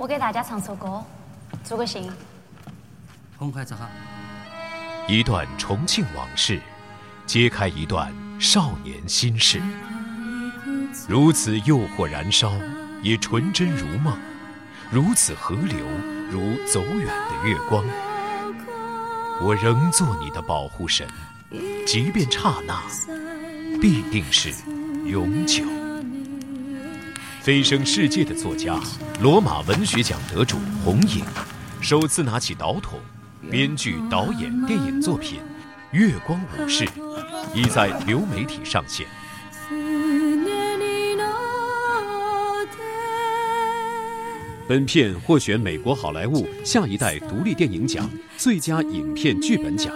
我给大家唱首歌，助个兴。红孩子哈。一段重庆往事，揭开一段少年心事。如此诱惑燃烧，也纯真如梦；如此河流，如走远的月光。我仍做你的保护神，即便刹那，必定是永久。飞升世界的作家，罗马文学奖得主红影，首次拿起导筒，编剧导演电影作品《月光武士》，已在流媒体上线。本片获选美国好莱坞下一代独立电影奖最佳影片剧本奖，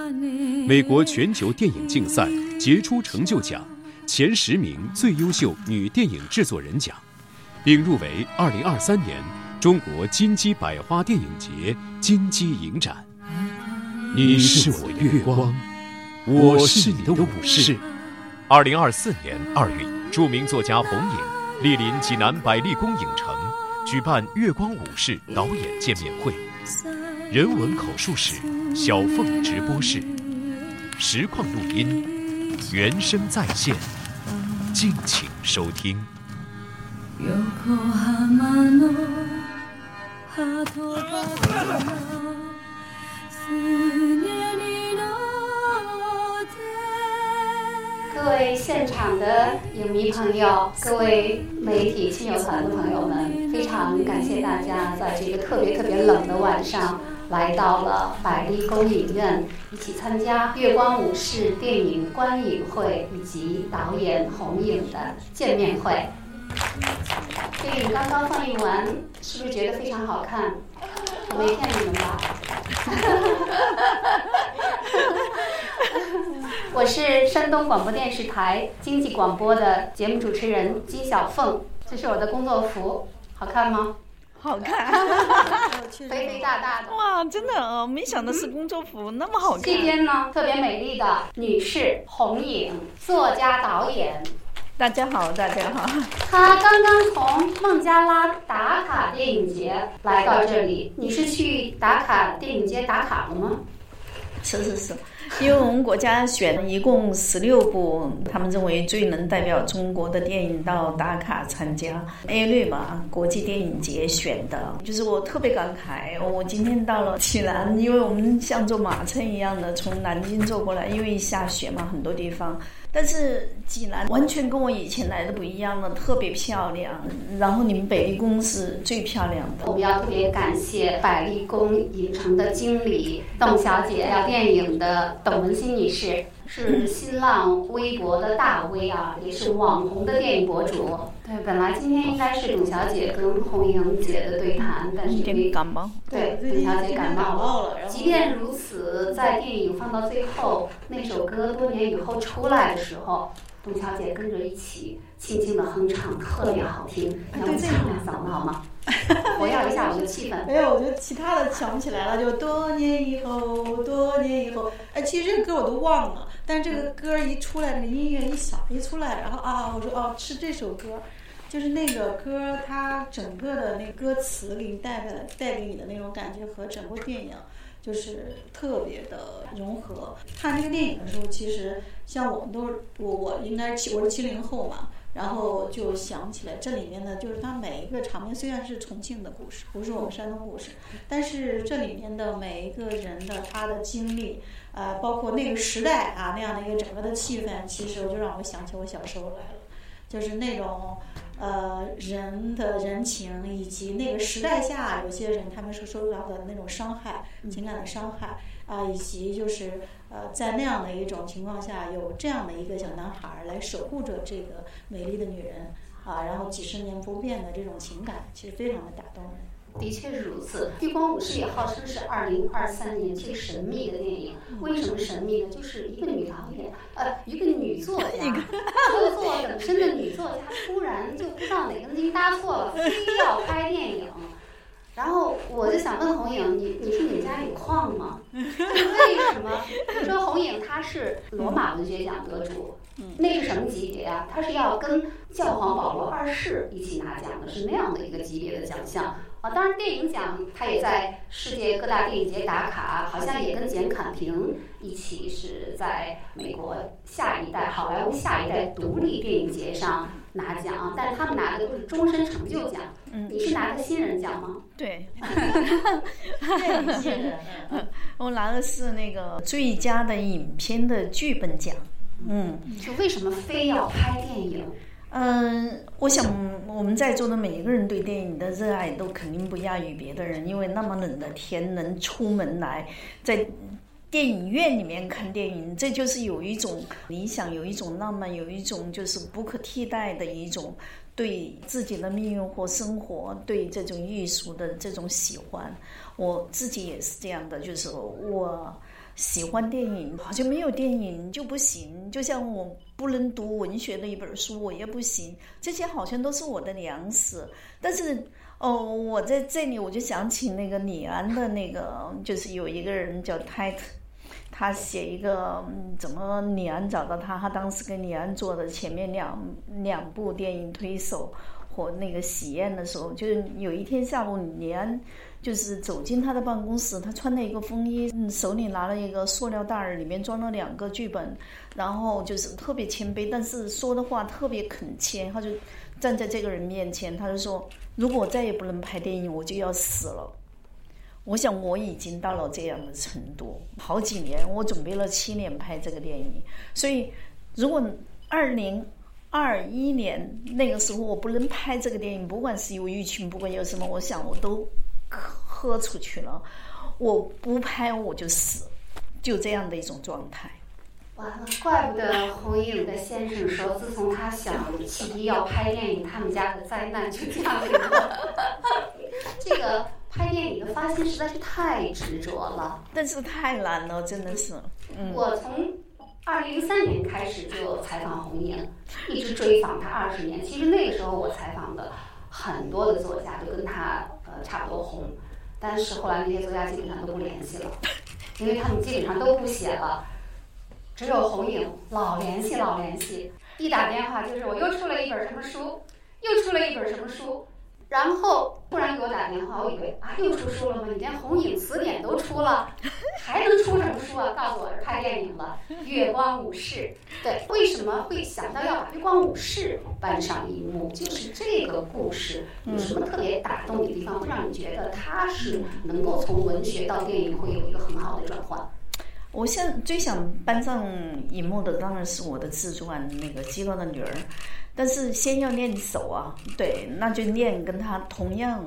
美国全球电影竞赛杰出成就奖前十名最优秀女电影制作人奖。并入围二零二三年中国金鸡百花电影节金鸡影展。你是我的月光，我是你的武士。二零二四年二月，著名作家洪颖莅临济南百丽宫影城，举办月光武士导演见面会，人文口述史，小凤直播室，实况录音，原声在线，敬请收听。各位现场的影迷朋友，各位媒体亲友团的朋友们，非常感谢大家在这个特别特别冷的晚上来到了百丽宫影院，一起参加《月光武士》电影观影会以及导演洪影的见面会。电影刚刚放映完，是不是觉得非常好看？我没骗你们吧？我是山东广播电视台经济广播的节目主持人金小凤，这是我的工作服，好看吗？好看，肥肥大大的。哇，真的哦，没想到是工作服那么好看。这边呢，特别美丽的女士红影，作家导演。大家好，大家好。他刚刚从孟加拉打卡电影节来到这里，你是去打卡电影节打卡了吗？是是是，因为我们国家选一共十六部，他们认为最能代表中国的电影到打卡参加 A 类嘛，国际电影节选的。就是我特别感慨，我今天到了济南，因为我们像坐马车一样的从南京坐过来，因为下雪嘛，很多地方。但是济南完全跟我以前来的不一样了，特别漂亮。然后你们北丽宫是最漂亮的。我们要特别感谢百丽宫影城的经理邓小姐，聊电影的董文新女士。是新浪微博的大 V 啊，也是网红的电影博主。对，本来今天应该是董小姐跟红莹姐的对谈，但是因为感冒，对，董小姐感冒了。即便如此，在电影放到最后，那首歌多年以后出来的时候，董小姐跟着一起轻轻的哼唱，特别好听。让我唱两嗓子好吗？活跃一下我们的气氛。没有，我觉得其他的想不起来了。就多年以后，多年以后，哎，其实这歌我都忘了。但这个歌一出来，这个音乐一响一出来，然后啊，我说哦，是这首歌，就是那个歌，它整个的那歌词给你带来带给你的那种感觉和整部电影就是特别的融合。看这个电影的时候，其实像我们都是我我应该我是七零后嘛。然后就想起来，这里面呢，就是它每一个场面虽然是重庆的故事，不是我们山东故事，但是这里面的每一个人的他的经历，呃，包括那个时代啊那样的一个整个的气氛，其实就让我想起我小时候来了，就是那种呃人的人情，以及那个时代下有些人他们所受到的那种伤害，情感的伤害啊，以及就是。呃，在那样的一种情况下，有这样的一个小男孩来守护着这个美丽的女人啊，然后几十年不变的这种情感，其实非常的打动人。的确是如此，《月光武士》也号称是二零二三年最神秘的电影。为什么神秘呢？就是一个女导演，呃，一个女作家，作作本身的女作家，突然就不知道哪根筋搭错了，非要拍电影。然后我就想问红影，你你说你家有矿吗？为什么？你 说红影他是罗马文学奖得主，那是什么级别呀？他是要跟教皇保罗二世一起拿奖的，是那样的一个级别的奖项。啊，当然电影奖他也在世界各大电影节打卡，好像也跟简侃平一起是在美国下一代好莱坞下一代独立电影节上拿奖，但是他们拿的都是终身成就奖。嗯，你是拿的新人奖吗？对，对，新人。我拿的是那个最佳的影片的剧本奖。嗯，就为什么非要拍电影？嗯，我想我们在座的每一个人对电影的热爱都肯定不亚于别的人，因为那么冷的天能出门来在电影院里面看电影，这就是有一种理想，有一种浪漫，有一种就是不可替代的一种对自己的命运或生活、对这种艺术的这种喜欢。我自己也是这样的，就是我。喜欢电影，好像没有电影就不行。就像我不能读文学的一本书，我也不行。这些好像都是我的粮食。但是，哦，我在这里我就想起那个李安的那个，就是有一个人叫泰特，他写一个嗯怎么李安找到他，他当时跟李安做的前面两两部电影推手和那个喜宴的时候，就是有一天下午李安。就是走进他的办公室，他穿了一个风衣，嗯手里拿了一个塑料袋儿，里面装了两个剧本，然后就是特别谦卑，但是说的话特别恳切。他就站在这个人面前，他就说：“如果我再也不能拍电影，我就要死了。”我想我已经到了这样的程度，好几年，我准备了七年拍这个电影，所以如果二零二一年那个时候我不能拍这个电影，不管是有疫情，不管有什么，我想我都。喝出去了，我不拍我就死，就这样的一种状态。完了，怪不得红影的先生说，自从他想起要拍电影，他们家的灾难就降临了。这个拍电影的发心实在是太执着了，但是太难了，真的是。我从二零零三年开始就采访红影，一直追访他二十年。其实那个时候我采访的很多的作家都跟他呃差不多红。但是后来那些作家基本上都不联系了，因为他们基本上都不写了，只有红影老联系老联系，一打电话就是我又出了一本什么书，又出了一本什么书。然后突然给我打电话，我以为啊又出书了吗？你连红影词典都出了，还能出什么书啊？告诉我是拍电影了，《月光武士》。对，为什么会想到要把《月光武士》搬上荧幕？就是这个故事有什么特别打动你的地方，会让你觉得它是能够从文学到电影会有一个很好的转换？我现最想搬上荧幕的当然是我的自传《那个基洛的女儿》。但是先要练手啊，对，那就练跟她同样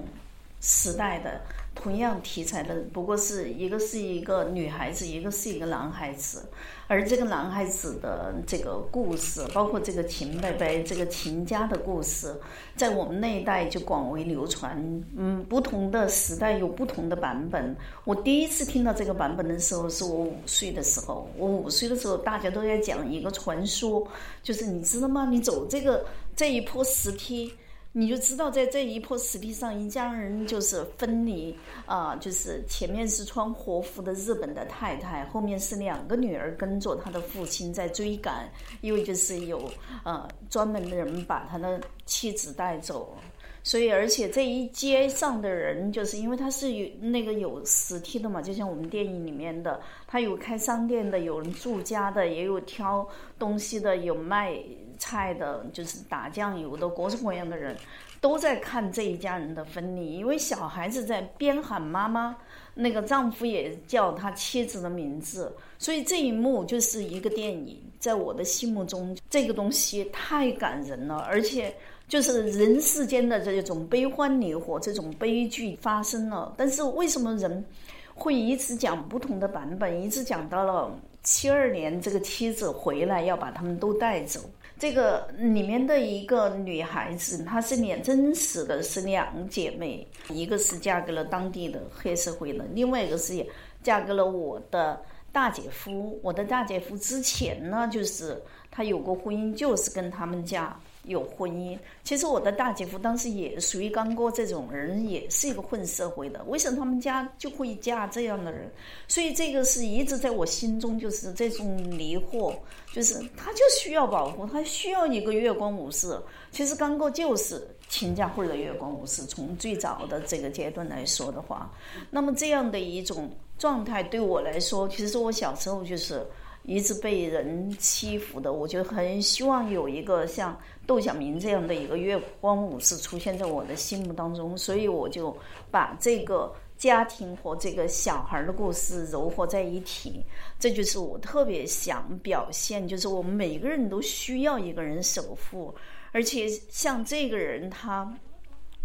时代的。同样题材的，不过是一个是一个女孩子，一个是一个男孩子，而这个男孩子的这个故事，包括这个秦伯伯这个秦家的故事，在我们那一代就广为流传。嗯，不同的时代有不同的版本。我第一次听到这个版本的时候，是我五岁的时候。我五岁的时候，大家都在讲一个传说，就是你知道吗？你走这个这一坡石梯。你就知道，在这一坡石梯上，一家人就是分离啊，就是前面是穿和服的日本的太太，后面是两个女儿跟着他的父亲在追赶，因为就是有呃专门的人把他的妻子带走，所以而且这一街上的人，就是因为他是有那个有石梯的嘛，就像我们电影里面的，他有开商店的，有人住家的，也有挑东西的，有卖。菜的，就是打酱油的，各式各样的人都在看这一家人的分离，因为小孩子在边喊妈妈，那个丈夫也叫他妻子的名字，所以这一幕就是一个电影。在我的心目中，这个东西太感人了，而且就是人世间的这种悲欢离合，这种悲剧发生了。但是为什么人会一直讲不同的版本，一直讲到了七二年这个妻子回来要把他们都带走？这个里面的一个女孩子，她是两真实的，是两姐妹，一个是嫁给了当地的黑社会的，另外一个是嫁给了我的大姐夫。我的大姐夫之前呢，就是他有过婚姻，就是跟他们家有婚姻。其实我的大姐夫当时也属于刚哥这种人，也是一个混社会的。为什么他们家就会嫁这样的人？所以这个是一直在我心中就是这种迷惑，就是他就需要保护，他需要一个月光武士。其实刚哥就是秦家慧的月光武士，从最早的这个阶段来说的话，那么这样的一种状态对我来说，其实我小时候就是一直被人欺负的，我就很希望有一个像窦小明这样的一个月光武士出现在我的心目当中，所以我就把这个家庭和这个小孩的故事糅合在一起，这就是我特别想表现，就是我们每个人都需要一个人守护。而且像这个人，他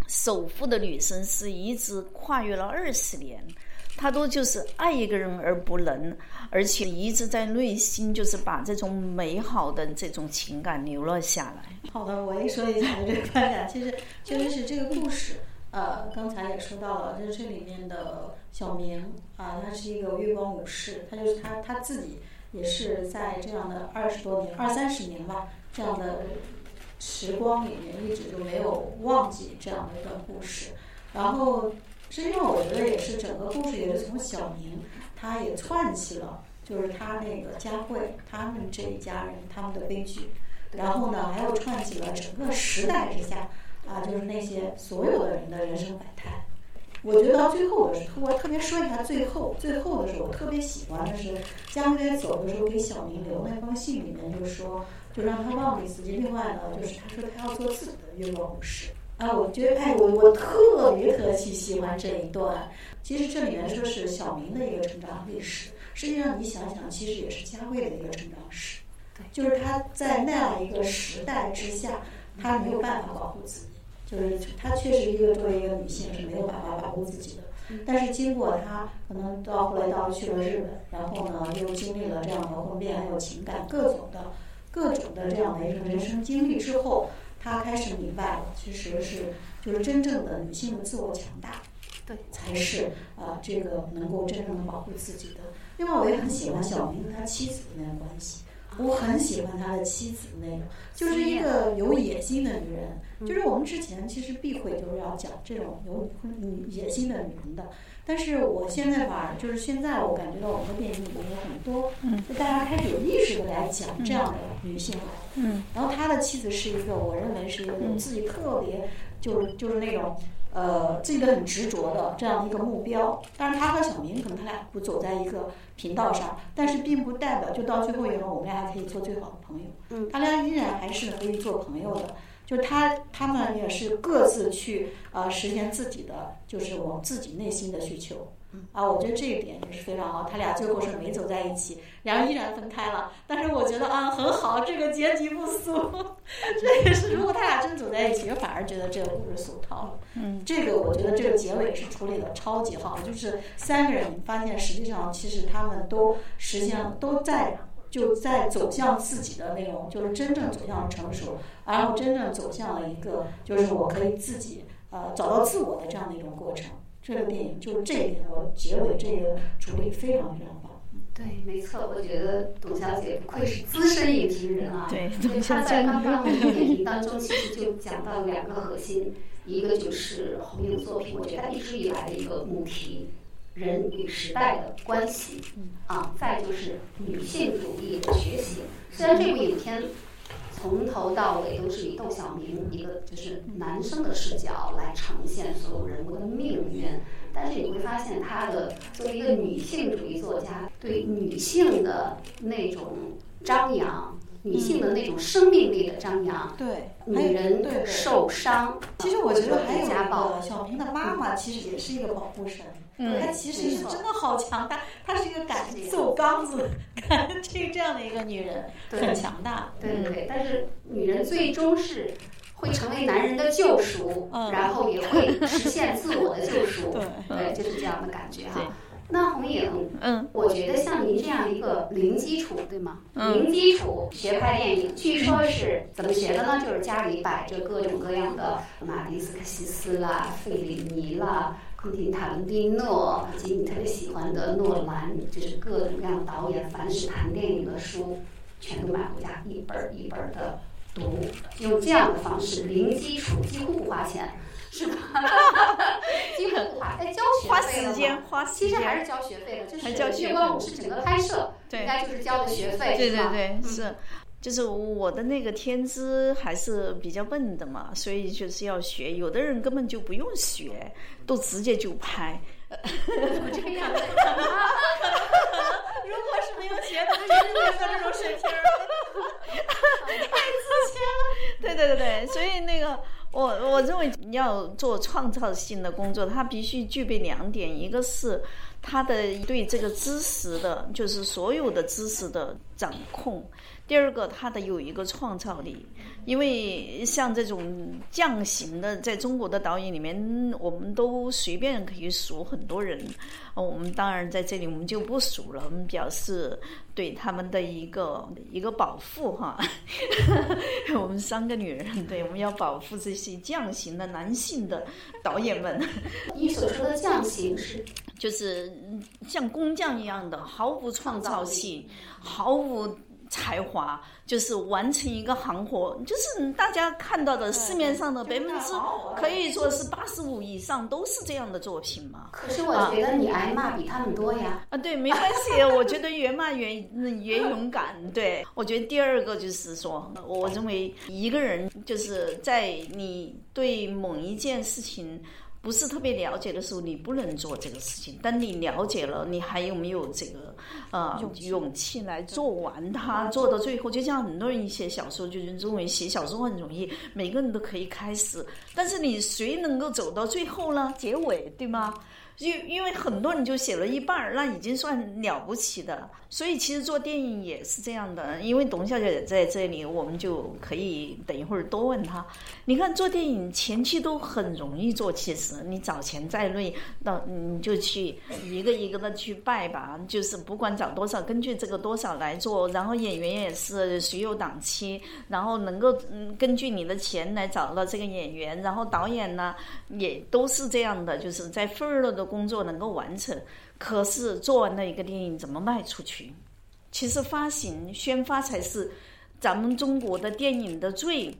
守护的女生是一直跨越了二十年，他都就是爱一个人而不能，而且一直在内心就是把这种美好的这种情感留了下来。好的，我一说一下这个观感，其实确实是这个故事。呃，刚才也说到了，就是这里面的小明啊，他是一个月光武士，他就是他他自己也是在这样的二十多年、二三十年吧这样的。时光里面一直就没有忘记这样的一段故事，然后实际上我觉得也是整个故事也是从小明，他也串起了就是他那个佳慧他们这一家人他们的悲剧，然后呢还有串起了整个时代之下啊就是那些所有的人的人生百态。我觉得到最后的时候，我特别说一下最后最后的时候，我特别喜欢的是佳慧走的时候给小明留那封信里面就说。就让他忘记自己。另外呢，就是他说他要做自己的月光武士。啊，我觉得哎，我我特别特别喜欢这一段。其实这里面说是小明的一个成长历史，实际上你想想，其实也是佳慧的一个成长史。对，就是他在那样一个时代之下，他没有办法保护自己。就是他确实一个作为一个女性是没有办法保护自己的。但是经过他可能到后来到去了日本，然后呢又经历了这样的婚变，还有情感各种的。各种的这样的一种人生经历之后，她开始明白了，其实是就是真正的女性的自我强大，对，才是啊这个能够真正的保护自己的。另外，我也很喜欢小明跟他妻子的那个关系，我很喜欢他的妻子那个，就是一个有野心的女人。就是我们之前其实避讳就是要讲这种有女野心的女人的。但是我现在吧，就是现在我感觉到我们的电影里面有很多，就大家开始有意识的来讲这样的女性了。嗯。然后他的妻子是一个，我认为是一个自己特别，就是就是那种，呃，自己的很执着的这样的一个目标。但是他和小明可能他俩不走在一个频道上，但是并不代表就到最后以后我们俩还可以做最好的朋友。嗯。他俩依然还是可以做朋友的。就是他，他们也是各自去呃实现自己的，就是我自己内心的需求。啊，我觉得这一点也是非常好。他俩最后是没走在一起，然后依然分开了。但是我觉得啊，很好，这个结局不俗。这也是如果他俩真走在一起，我反而觉得这个故事俗套了。嗯，这个我觉得这个结尾是处理的超级好，就是三个人发现实际上其实他们都实现了，都在。就在走向自己的那种，就是真正走向成熟，然后真正走向了一个，就是我可以自己呃找到自我的这样的一种过程。这个电影就是这一点，我结尾这个处理非常非常棒。对，没错，我觉得董小姐不愧是资深影评人啊。对，她在刚刚的点评当中，其实就讲到两个核心，一个就是红影作品，我觉得它一直以来的一个母题。人与时代的关系，啊，再就是女性主义的觉醒。虽然这部影片从头到尾都是以窦小明一个就是男生的视角来呈现所有人物的命运，但是你会发现，他的作为一个女性主义作家，对女性的那种张扬。女性的那种生命力的张扬，对，女人受伤，其实我觉得还有家暴。小平的妈妈其实也是一个保护神，嗯，她其实是真的好强大，她是一个敢揍刚子，敢这这样的一个女人，很强大。对对，但是女人最终是会成为男人的救赎，然后也会实现自我的救赎，对，就是这样的感觉哈。那红影，嗯，我觉得像您这样一个零基础，对吗？零基础学拍电影，据说是怎么学的呢？就是家里摆着各种各样的马丁斯科西斯啦、费里尼啦、昆汀塔伦蒂诺，以及你特别喜欢的诺兰，就是各种各样的导演，凡是谈电影的书，全都买回家，一本一本的读，用这样的方式，零基础，几乎不花钱，是吧？几乎不花，哎，交学花费了吗？时间，花时其实还。是交学费的，就是还交学费月光舞是整个拍摄，应该就是交的学费，对对对，嗯。是，就是我的那个天资还是比较笨的嘛，所以就是要学。有的人根本就不用学，都直接就拍。怎么这个样子？如果是没有学的，就永远到这种水平儿。对对对对，所以那个我我认为要做创造性的工作，它必须具备两点，一个是他的对这个知识的，就是所有的知识的掌控；第二个，他的有一个创造力。因为像这种匠型的，在中国的导演里面，我们都随便可以数很多人。哦我们当然在这里我们就不数了，我们表示对他们的一个一个保护哈。我们三个女人，对，我们要保护这些匠型的男性的导演们，你所说的匠型是就是嗯像工匠一样的，毫无创造性，毫无才华，就是完成一个行活，就是大家看到的市面上的百分之可以说是八十五以上都是这样的作品嘛。可是我觉得你挨骂比他们多呀。啊，对，没关系，我觉得越骂越越勇敢。对，我觉得第二个就是说，我认为一个人就是在你对某一件事情不是特别了解的时候，你不能做这个事情。当你了解了，你还有没有这个呃勇气来做完它，做到最后？就像很多人写小说，就是认为写小说很容易，每个人都可以开始，但是你谁能够走到最后呢？结尾，对吗？因因为很多人就写了一半儿，那已经算了不起的。所以其实做电影也是这样的，因为董小姐在这里，我们就可以等一会儿多问她。你看做电影前期都很容易做，其实你找钱再累，那你就去一个一个的去拜吧，就是不管找多少，根据这个多少来做。然后演员也是谁有档期，然后能够嗯根据你的钱来找到这个演员，然后导演呢也都是这样的，就是在份儿了的工作能够完成。可是做完了一个电影怎么卖出去？其实发行宣发才是咱们中国的电影的最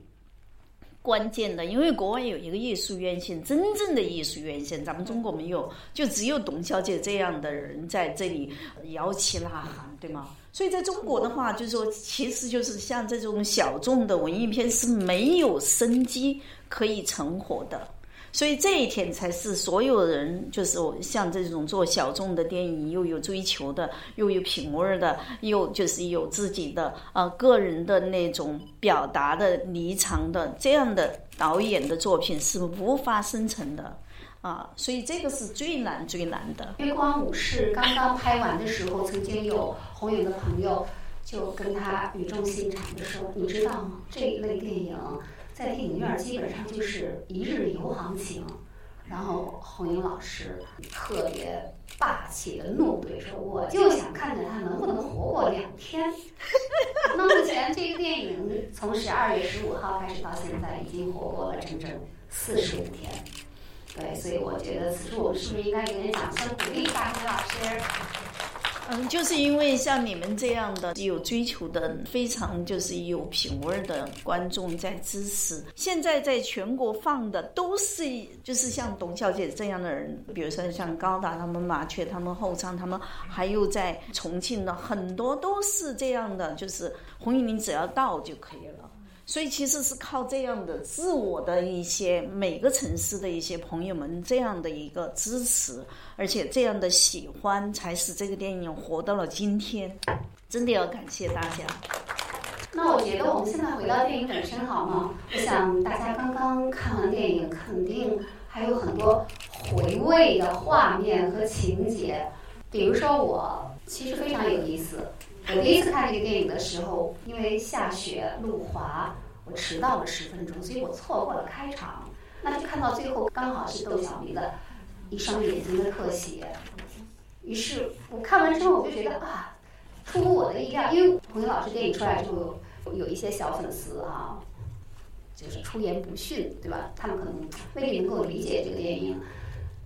关键的，因为国外有一个艺术院线，真正的艺术院线，咱们中国没有，就只有董小姐这样的人在这里摇旗呐喊，对吗？所以在中国的话，就是说，其实就是像这种小众的文艺片是没有生机可以存活的。所以这一点才是所有人，就是像这种做小众的电影，又有追求的，又有品味的，又就是有自己的呃个人的那种表达的离场的这样的导演的作品是无法生成的啊，所以这个是最难最难的。月光武士刚刚拍完的时候，曾经有红影的朋友就跟他语重心长的说：“你知道吗？这一类电影在电影院基本上就是一日游行情。”然后红英老师特别霸气的怒怼说：“我就想看看他能不能活过两天。”那目前这个电影从十二月十五号开始到现在，已经活过了整整四十五天。对，所以我觉得此处我们是不是应该给点掌声鼓励大红老师？嗯，就是因为像你们这样的有追求的、非常就是有品味的观众在支持。现在在全国放的都是就是像董小姐这样的人，比如说像高达他们、麻雀他们、后昌他们，还有在重庆的很多都是这样的，就是红衣你只要到就可以了。所以其实是靠这样的自我的一些每个城市的一些朋友们这样的一个支持，而且这样的喜欢，才使这个电影活到了今天。真的要感谢大家。那我觉得我们现在回到电影本身好吗？我想大家刚刚看完电影，肯定还有很多回味的画面和情节。比如说我其实非常有意思，我第一次看这个电影的时候，因为下雪路滑，我迟到了十分钟，所以我错过了开场。那就看到最后刚好是窦小明的一双眼睛的特写。于是我看完之后，我就觉得啊，出乎我的意料，因为彭英老师电影出来之后，有一些小粉丝啊，就是出言不逊，对吧？他们可能未必能够理解这个电影。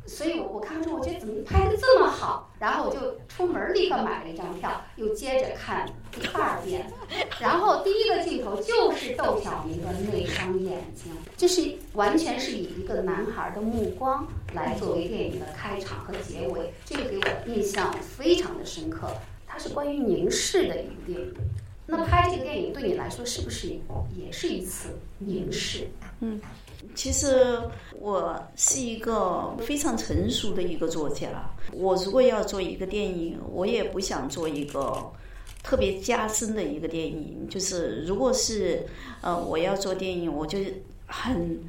所以我我看完之后，我觉得怎么拍的这么好，然后我就出门立刻买了一张票，又接着看第二遍。然后第一个镜头就是窦小明的那双眼睛，就是完全是以一个男孩的目光来作为电影的开场和结尾，这个给我印象非常的深刻。它是关于凝视的一个电影。那拍这个电影对你来说是不是也是一次凝视？嗯。其实我是一个非常成熟的一个作家。我如果要做一个电影，我也不想做一个特别加深的一个电影。就是如果是呃我要做电影，我就很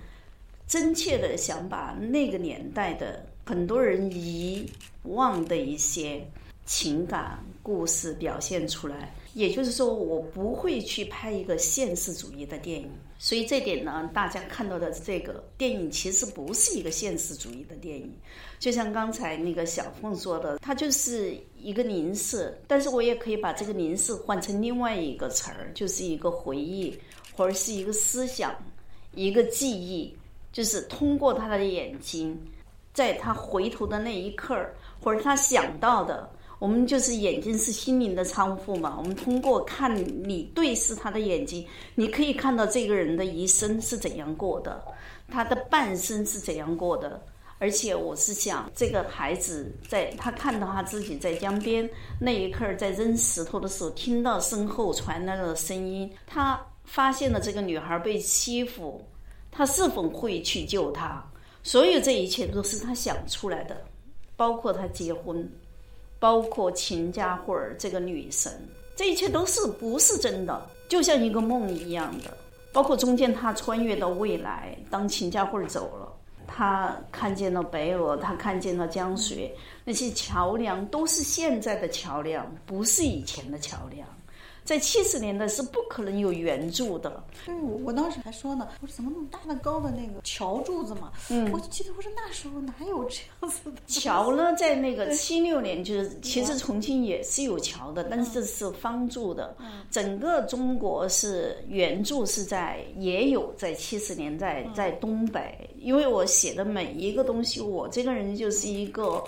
真切的想把那个年代的很多人遗忘的一些情感故事表现出来。也就是说，我不会去拍一个现实主义的电影。所以这点呢，大家看到的这个电影其实不是一个现实主义的电影，就像刚才那个小凤说的，它就是一个凝视。但是我也可以把这个凝视换成另外一个词儿，就是一个回忆，或者是一个思想，一个记忆，就是通过他的眼睛，在他回头的那一刻，或者他想到的。我们就是眼睛是心灵的窗户嘛。我们通过看你对视他的眼睛，你可以看到这个人的一生是怎样过的，他的半生是怎样过的。而且我是想，这个孩子在他看到他自己在江边那一刻，在扔石头的时候，听到身后传来的声音，他发现了这个女孩被欺负，他是否会去救她？所有这一切都是他想出来的，包括他结婚。包括秦家慧儿这个女神，这一切都是不是真的，就像一个梦一样的。包括中间她穿越到未来，当秦家慧儿走了，她看见了白俄，他看见了江水，那些桥梁都是现在的桥梁，不是以前的桥梁。在七十年代是不可能有圆柱的。对，我我当时还说呢，我说怎么那么大的高的那个桥柱子嘛？嗯，我就记得我说那时候哪有这样子的桥呢？在那个七六年，就是其实重庆也是有桥的，但是是方柱的。整个中国是圆柱是在也有在七十年代在东北，因为我写的每一个东西，我这个人就是一个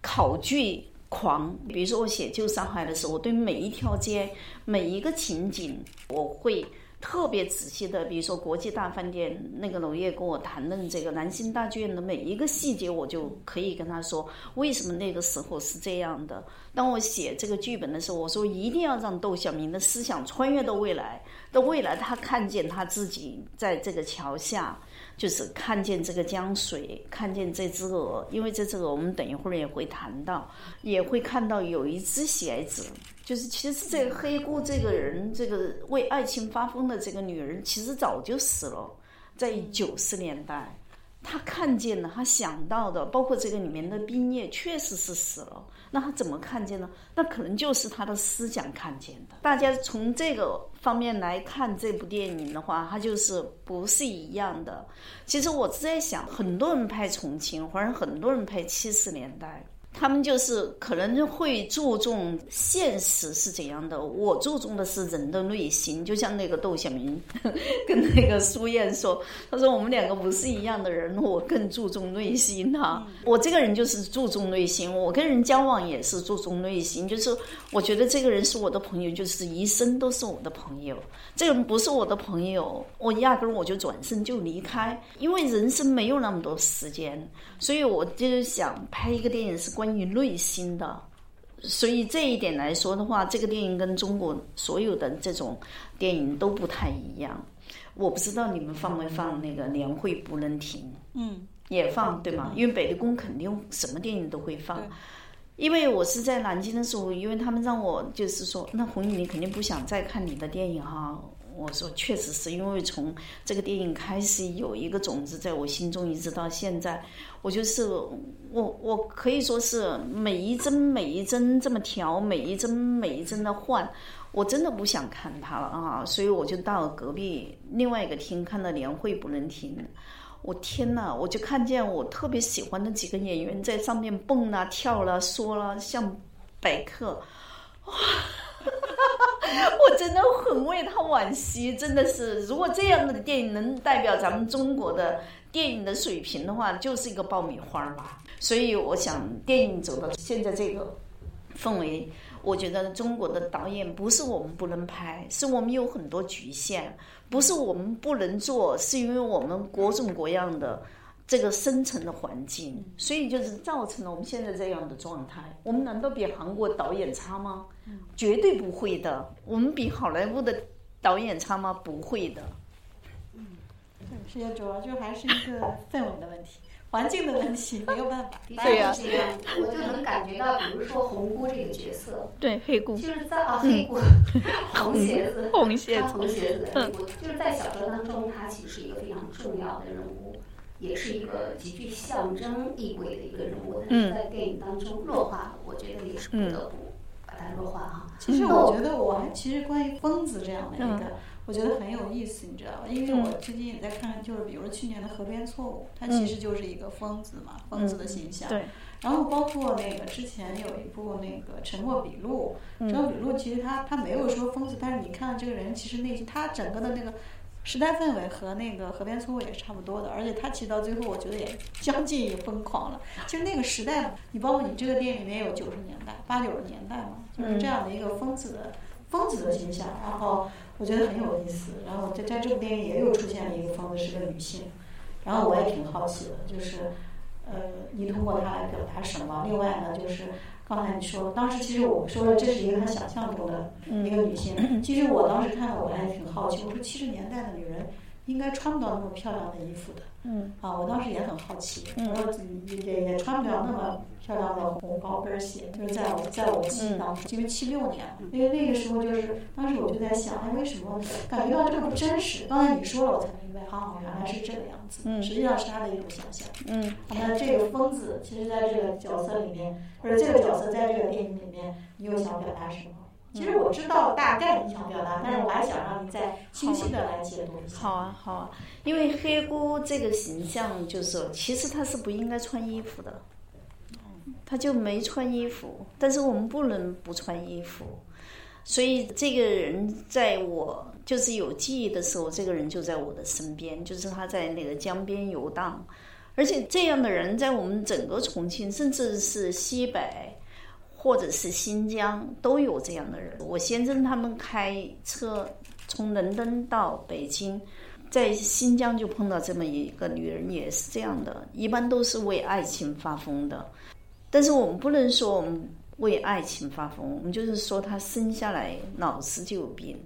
考据。狂，比如说我写旧上海的时候，我对每一条街、每一个情景，我会特别仔细的。比如说国际大饭店那个娄烨跟我谈论这个南新大剧院的每一个细节，我就可以跟他说为什么那个时候是这样的。当我写这个剧本的时候，我说一定要让窦小明的思想穿越到未来，到未来他看见他自己在这个桥下。就是看见这个江水，看见这只鹅，因为这只鹅我们等一会儿也会谈到，也会看到有一只鞋子。就是其实这个黑姑这个人，这个为爱情发疯的这个女人，其实早就死了，在九十年代。他看见了，他想到的，包括这个里面的冰叶，确实是死了。那他怎么看见呢？那可能就是他的思想看见的。大家从这个方面来看这部电影的话，它就是不是一样的。其实我是在想，很多人拍重庆，或者很多人拍七十年代。他们就是可能会注重现实是怎样的，我注重的是人的内心。就像那个窦小明 跟那个苏燕说，他说我们两个不是一样的人，我更注重内心哈。我这个人就是注重内心，我跟人交往也是注重内心。就是我觉得这个人是我的朋友，就是一生都是我的朋友。这个人不是我的朋友，我压根儿我就转身就离开，因为人生没有那么多时间，所以我就是想拍一个电影是关。关于内心的，所以这一点来说的话，这个电影跟中国所有的这种电影都不太一样。我不知道你们放没放那个《年会不能停》？嗯，也放对吗？因为北理工肯定什么电影都会放。因为我是在南京的时候，因为他们让我就是说，那红宇你肯定不想再看你的电影哈。我说确实是因为从这个电影开始有一个种子在我心中，一直到现在，我就是我我可以说是每一帧每一帧这么调，每一帧每一帧的换，我真的不想看他了啊！所以我就到隔壁另外一个厅看到年会不能停，我天呐，我就看见我特别喜欢的几个演员在上面蹦啦跳啦说啦，像百科，哇！我真的很为他惋惜，真的是，如果这样的电影能代表咱们中国的电影的水平的话，就是一个爆米花吧。所以我想，电影走到现在这个氛围，我觉得中国的导演不是我们不能拍，是我们有很多局限；不是我们不能做，是因为我们各种各样的这个深层的环境，所以就是造成了我们现在这样的状态。我们难道比韩国导演差吗？绝对不会的。我们比好莱坞的导演差吗？不会的。世界主要就还是一个氛围的问题，环境的问题，没有办法。对我就能感觉到，比如说红姑这个角色，对黑姑，就是在啊黑姑，红鞋子，红鞋子，红鞋子的黑姑，就是在小说当中，她其实是一个非常重要的人物，也是一个极具象征意味的一个人物。但是在电影当中弱化，我觉得也是不得不把它弱化哈。其实我觉得我还其实关于疯子这样的一个。我觉得很有意思，你知道吧？因为我最近也在看，就是比如说去年的《河边错误》，它其实就是一个疯子嘛，疯子的形象。对。然后包括那个之前有一部那个《沉默笔录》，《沉默笔录》其实他他没有说疯子，但是你看这个人其实内心他整个的那个时代氛围和那个《河边错误》也是差不多的，而且他其实到最后我觉得也将近于疯狂了。其实那个时代，你包括你这个电影里面有九十年代、八九十年代嘛，就是这样的一个疯子的疯子的形象，然后。我觉得很有意思，然后在在这部电影也有出现了一个疯子是个女性，然后我也挺好奇的，就是呃，你通过她来表达什么？另外呢，就是刚才你说，当时其实我说了这是一个他想象中的一个女性，其实我当时看到我还挺好奇，我说七十年代的女人应该穿不到那么漂亮的衣服的，嗯，啊，我当时也很好奇，我说也也穿不了那么。漂亮的红高跟鞋，就是在我在我记忆当中，因为七六年，因为那个时候就是当时我就在想，哎，为什么感觉到这么不真实？刚才你说了，我才明白，啊，原来是这个样子。嗯，实际上是他的一种想象。嗯，那这个疯子，其实在这个角色里面，或者这个角色在这个电影里面，你又想表达什么？其实我知道大概你想表达，但是我还想让你再清晰的来解读一下。好啊，好啊，因为黑姑这个形象就是，其实她是不应该穿衣服的。她就没穿衣服，但是我们不能不穿衣服，所以这个人在我就是有记忆的时候，这个人就在我的身边，就是他在那个江边游荡，而且这样的人在我们整个重庆，甚至是西北或者是新疆都有这样的人。我先生他们开车从伦敦到北京，在新疆就碰到这么一个女人，也是这样的，一般都是为爱情发疯的。但是我们不能说我们为爱情发疯，我们就是说她生下来脑子就有病，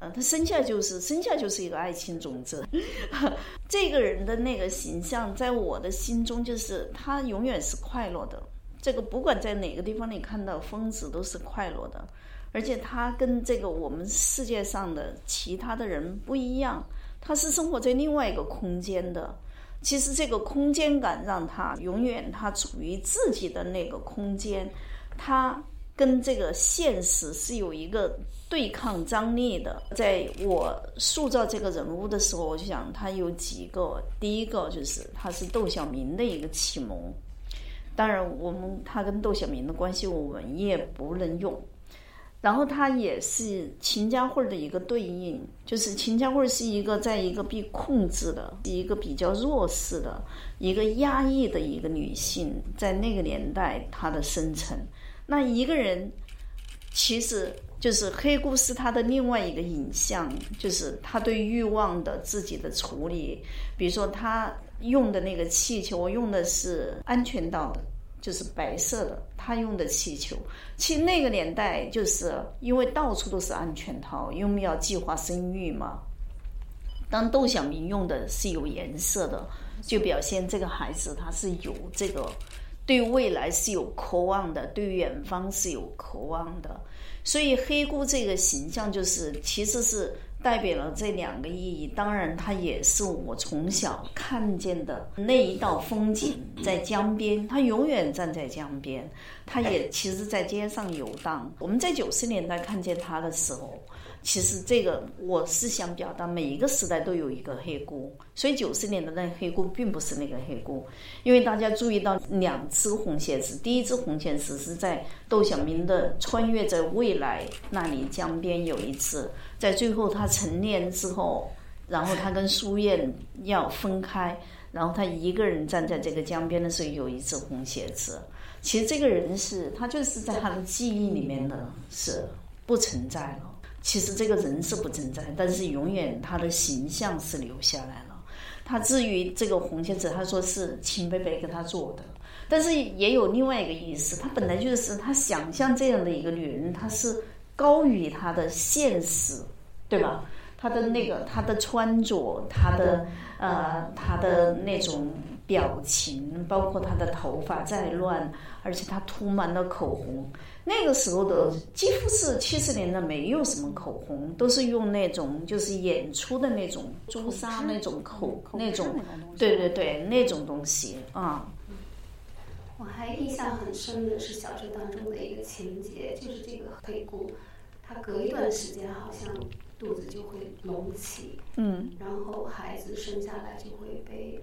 呃，他生下就是生下就是一个爱情种子。这个人的那个形象，在我的心中就是他永远是快乐的。这个不管在哪个地方你看到疯子都是快乐的，而且他跟这个我们世界上的其他的人不一样，他是生活在另外一个空间的。其实这个空间感让他永远他处于自己的那个空间，他跟这个现实是有一个对抗张力的。在我塑造这个人物的时候，我就想他有几个，第一个就是他是窦小明的一个启蒙。当然，我们他跟窦小明的关系我们也不能用。然后他也是秦家慧的一个对应，就是秦家慧是一个在一个被控制的、一个比较弱势的、一个压抑的一个女性，在那个年代她的生存。那一个人，其实就是黑姑是他的另外一个影像，就是他对欲望的自己的处理。比如说他用的那个气球，我用的是安全岛的。就是白色的，他用的气球。其实那个年代，就是因为到处都是安全套，因为要计划生育嘛。当窦小明用的是有颜色的，就表现这个孩子他是有这个对未来是有渴望的，对远方是有渴望的。所以黑姑这个形象，就是其实是。代表了这两个意义，当然它也是我从小看见的那一道风景，在江边，他永远站在江边，他也其实在街上游荡。我们在九十年代看见他的时候。其实这个我是想表达，每一个时代都有一个黑锅，所以九十年的那黑锅并不是那个黑锅，因为大家注意到两只红鞋子，第一只红鞋子是在窦小明的穿越在未来那里江边有一次，在最后他成年之后，然后他跟书燕要分开，然后他一个人站在这个江边的时候，有一只红鞋子。其实这个人是他就是在他的记忆里面的是不存在了。其实这个人是不存在，但是永远他的形象是留下来了。他至于这个红鞋子，他说是秦贝贝给他做的，但是也有另外一个意思，他本来就是他想象这样的一个女人，她是高于他的现实，对吧？他的那个他的穿着，他的呃他的那种表情，包括他的头发再乱，而且他涂满了口红。那个时候的几乎是七十年代没有什么口红，都是用那种就是演出的那种朱砂那种口那种，对对对，那种东西啊。我还印象很深的是小说当中的一个情节，就是这个黑姑，她隔一段时间好像肚子就会隆起，嗯，然后孩子生下来就会被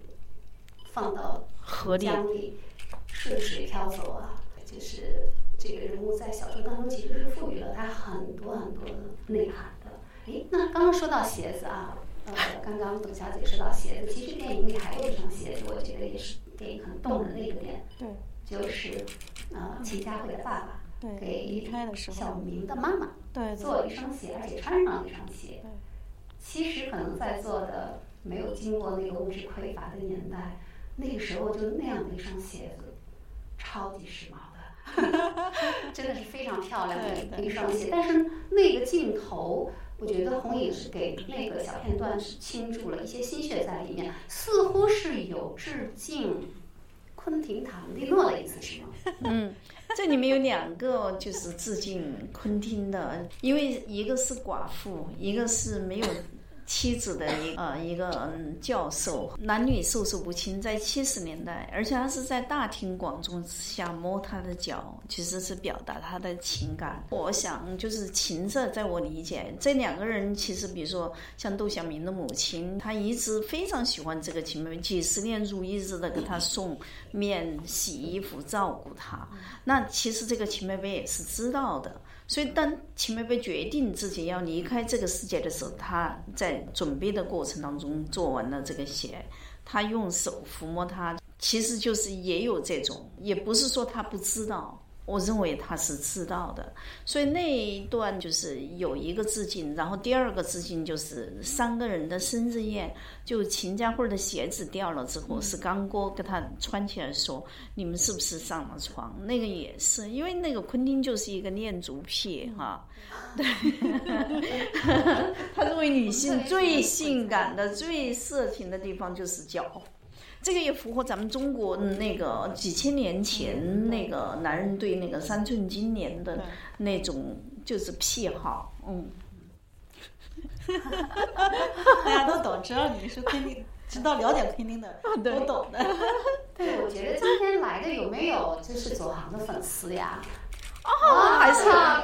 放到河里。江里顺水漂走啊，就是这个人物在小说当中其实是赋予了他很多很多的内涵的。哎，那刚刚说到鞋子啊，呃，刚刚董小姐说到鞋子，其实电影里还有一双鞋子，我觉得也是电影很动人的一个点，对就是呃秦佳慧的爸爸对。给离开的时候。小明的妈妈对对做了一双鞋，而且穿上了一双鞋。其实可能在座的没有经过那个物质匮乏的年代，那个时候就那样的一双鞋子，超级时髦的，真的是非常漂亮的一双鞋。但是那个镜头，我觉得红影是给那个小片段是倾注了一些心血在里面，似乎是有致敬昆汀塔伦蒂诺的意思，是吗？嗯，这里面有两个就是致敬昆汀的，因为一个是寡妇，一个是没有妻子的一呃一个嗯教授，男女授受不亲，在七十年代，而且他是在大庭广众之下摸她的脚，其实是表达他的情感。我想就是情色，在我理解，这两个人其实比如说像窦小明的母亲，她一直非常喜欢这个秦妹妹，几十年如一日的给她送面、洗衣服、照顾她。那其实这个秦妹妹也是知道的，所以当秦妹妹决定自己要离开这个世界的时候，她在准备的过程当中做完了这个鞋，她用手抚摸它，其实就是也有这种，也不是说她不知道。我认为他是知道的，所以那一段就是有一个致敬，然后第二个致敬就是三个人的生日宴，就秦佳慧的鞋子掉了之后，是刚哥给他穿起来说：“你们是不是上了床？”那个也是，因为那个昆汀就是一个恋足癖哈，对，他认为女性最性感的、最色情的地方就是脚。这个也符合咱们中国那个几千年前那个男人对那个三寸金莲的那种就是癖好，嗯。大家都懂，只要你是昆汀，知道了解昆汀的，都懂的。对，我觉得今天来的有没有就是左航的粉丝呀？哦，还是哇！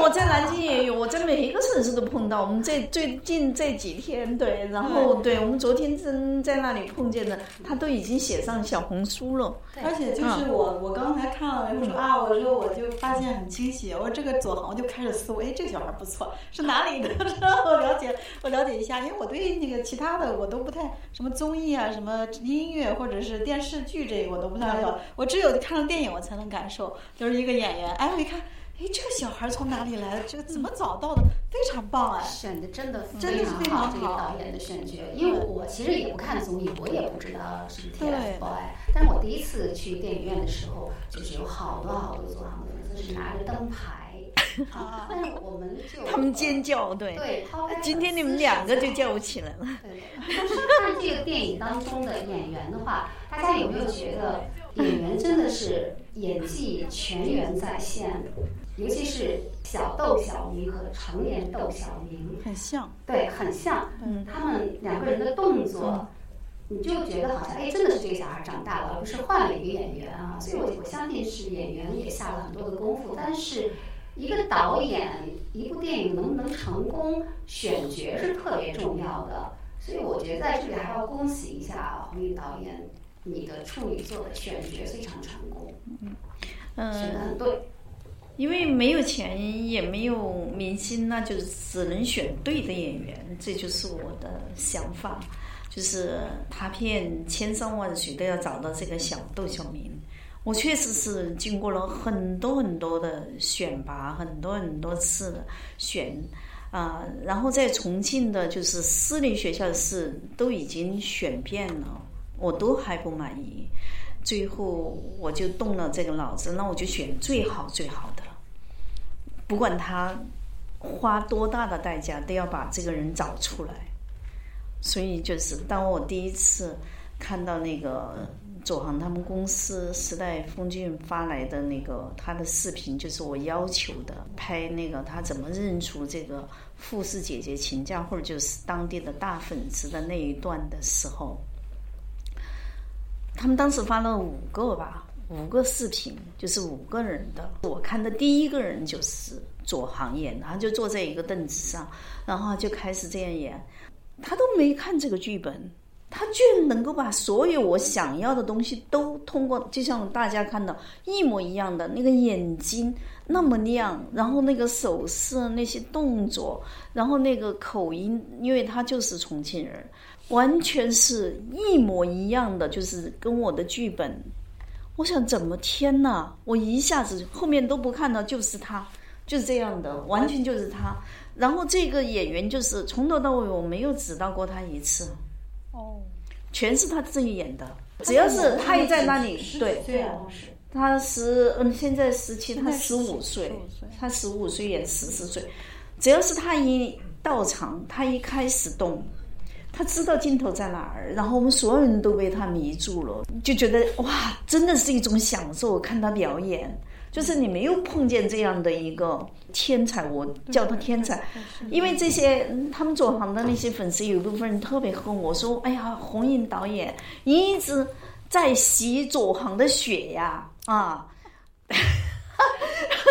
我在南京也有，我在每一个城市都碰到。我们这最近这几天，对，然后对我们昨天真在那里碰见的，他都已经写上小红书了。而且就是我，我刚才看了，我说啊，我说我就发现很清晰，我说这个左航，就开始思维，哎，这个小孩不错，是哪里的？然 后我了解，我了解一下，因为我对那个其他的我都不太什么综艺啊，什么音乐或者是电视剧这个我都不太了解，我只有看了电影我才能感受，就是一个演员，哎，我一看。哎，这个小孩从哪里来的？这个怎么找到的？非常棒哎！选的真的真的是非，常好这个导演的选角，因为我其实也不看综艺，我也不知道是 TFBOYS，但是我第一次去电影院的时候，就是有好多好多左航的粉丝是拿着灯牌，啊，但是我们就他们尖叫，对。对，今天你们两个就叫起来了。对，但是看这个电影当中的演员的话，大家有没有觉得演员真的是演技全员在线？尤其是小窦小明和成年窦小明，很像，对，很像。嗯他们两个人的动作，你就觉得好像哎，真的是这个小孩长大了，而不是换了一个演员啊。所以我我相信是演员也下了很多的功夫，但是一个导演一部电影能不能成功，选角是特别重要的。所以我觉得在这里还要恭喜一下洪毅导演，你的处女座的选角非常成功，选的嗯，很对。因为没有钱，也没有明星，那就只能选对的演员，这就是我的想法。就是他遍千山万水都要找到这个小窦小明。我确实是经过了很多很多的选拔，很多很多次的选啊，然后在重庆的就是私立学校是都已经选遍了，我都还不满意。最后我就动了这个脑子，那我就选最好最好的，不管他花多大的代价，都要把这个人找出来。所以就是当我第一次看到那个。左航他们公司时代峰峻发来的那个他的视频，就是我要求的拍那个他怎么认出这个富士姐姐请假或者就是当地的大粉丝的那一段的时候，他们当时发了五个吧，五个视频，就是五个人的。我看的第一个人就是左航演的，他就坐在一个凳子上，然后就开始这样演，他都没看这个剧本。他居然能够把所有我想要的东西都通过，就像大家看到一模一样的那个眼睛那么亮，然后那个手势、那些动作，然后那个口音，因为他就是重庆人，完全是一模一样的，就是跟我的剧本。我想怎么天呐，我一下子后面都不看到，就是他，就是这样的，完全就是他。然后这个演员就是从头到尾我没有指导过他一次。哦，全是他自己演的。只要是他一在那里，对，他十嗯，现在十七，他十五岁，他十五岁演十四岁。只要是他一到场，他一开始动，他知道镜头在哪儿，然后我们所有人都被他迷住了，就觉得哇，真的是一种享受，看他表演。就是你没有碰见这样的一个天才，我叫他天才，因为这些他们左航的那些粉丝有一部分人特别恨我说，哎呀，红影导演一直在吸左航的血呀，啊。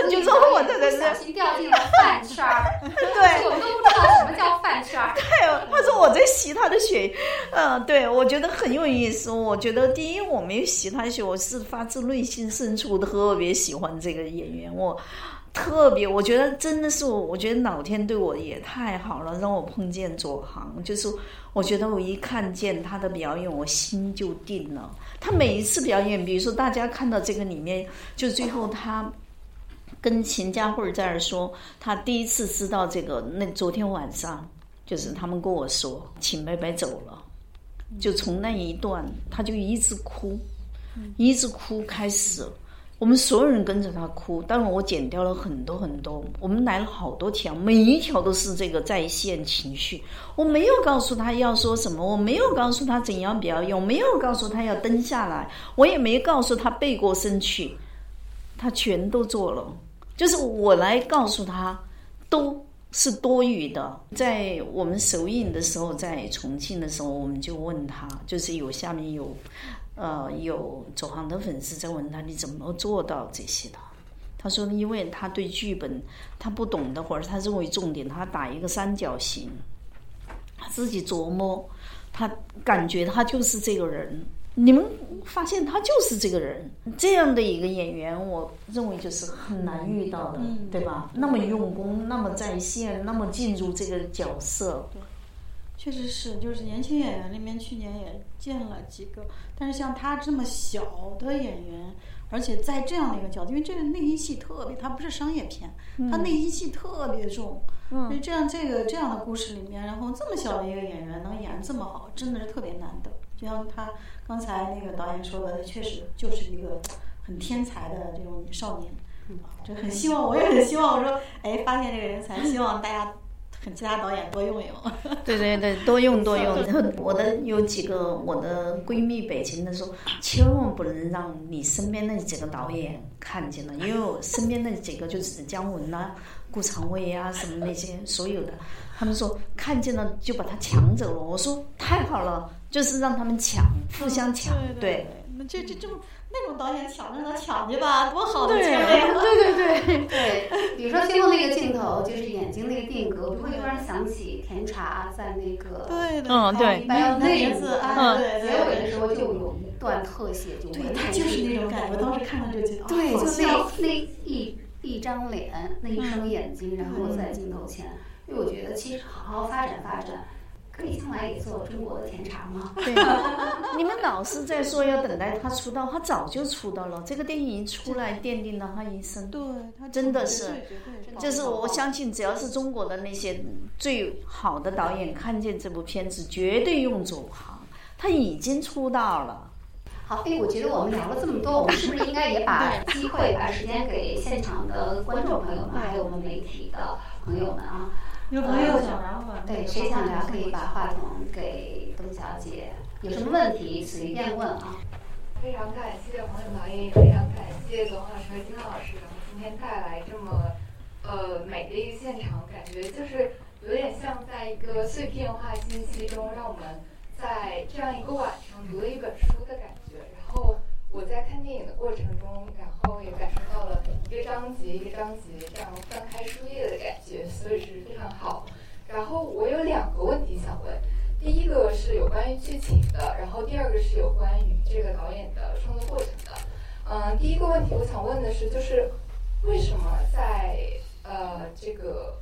就说我这个小心掉进了饭圈儿，对，我都不知道什么叫饭圈儿。对，他说我在吸他的血，嗯，对我觉得很有意思。我觉得第一我没有吸他的血，我是发自内心深处特别喜欢这个演员，我特别，我觉得真的是我，我觉得老天对我也太好了，让我碰见左航。就是我觉得我一看见他的表演，我心就定了。他每一次表演，比如说大家看到这个里面，就最后他。跟秦家慧在那儿说，他第一次知道这个。那昨天晚上，就是他们跟我说，秦伯伯走了，就从那一段，他就一直哭，一直哭开始。我们所有人跟着他哭，当然我剪掉了很多很多。我们来了好多条，每一条都是这个在线情绪。我没有告诉他要说什么，我没有告诉他怎样表演，我没有告诉他要蹲下来，我也没告诉他背过身去，他全都做了。就是我来告诉他，都是多余的。在我们首映的时候，在重庆的时候，我们就问他，就是有下面有，呃，有走行的粉丝在问他，你怎么做到这些的？他说，因为他对剧本他不懂的，或者他认为重点，他打一个三角形，他自己琢磨，他感觉他就是这个人。你们发现他就是这个人，这样的一个演员，我认为就是很难遇到的，对吧？那么用功，那么在线，那么进入这个角色。对，确实是，就是年轻演员里面，去年也见了几个，但是像他这么小的演员，而且在这样的一个角度，因为这个内心戏特别，他不是商业片，他内心戏特别重。嗯。所以这样这个这样的故事里面，然后这么小的一个演员能演这么好，真的是特别难得。就像他。刚才那个导演说的，他确实就是一个很天才的这种少年，就很希望，我也很希望，我说，哎，发现这个人才，希望大家，很其他导演多用用。对对对，多用多用。然 后我的有几个我的闺蜜北京的说，千万不能让你身边那几个导演看见了，因为我身边那几个就是姜文呐、顾长卫啊什么那些所有的，他们说看见了就把他抢走了。我说太好了。就是让他们抢，互相抢，对。那这这这么那种导演抢，让他抢去吧，多好的机会！对对对对。比如说最后那个镜头，就是眼睛那个定格，不会突然想起甜茶在那个对对嗯对，那一次啊，结尾的时候就有一段特写，就对，他就是那种感觉。当时看到这个镜头，对，就那那一一张脸，那一双眼睛，然后在镜头前，因为我觉得其实好好发展发展。可以将来也做中国的甜茶吗？对，你们老是在说要等待他出道，他早就出道了。这个电影一出来，奠定了他一生。对，他真的是绝对绝对就是我相信，只要是中国的那些最好的导演看见这部片子，绝对用走行。他已经出道了。好，哎，我觉得我们聊了这么多，我们是不是应该也把机会、把时间给现场的观众朋友们，还有我们媒体的朋友们啊？有朋友想聊吗？对，谁想聊可以把话筒给董小姐，有什么问题随便问啊。非常感谢黄勇导演，也非常感谢董老师和金老师，然后今天带来这么呃美的一个现场，感觉就是有点像在一个碎片化信息中，让我们在这样一个晚上读了一本书的感觉。我在看电影的过程中，然后也感受到了一个章节一个章节这样翻开书页的感觉，所以是非常好。然后我有两个问题想问，第一个是有关于剧情的，然后第二个是有关于这个导演的创作过程的。嗯，第一个问题我想问的是，就是为什么在呃这个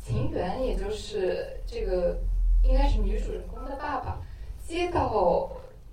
秦源，也就是这个应该是女主人公的爸爸，接到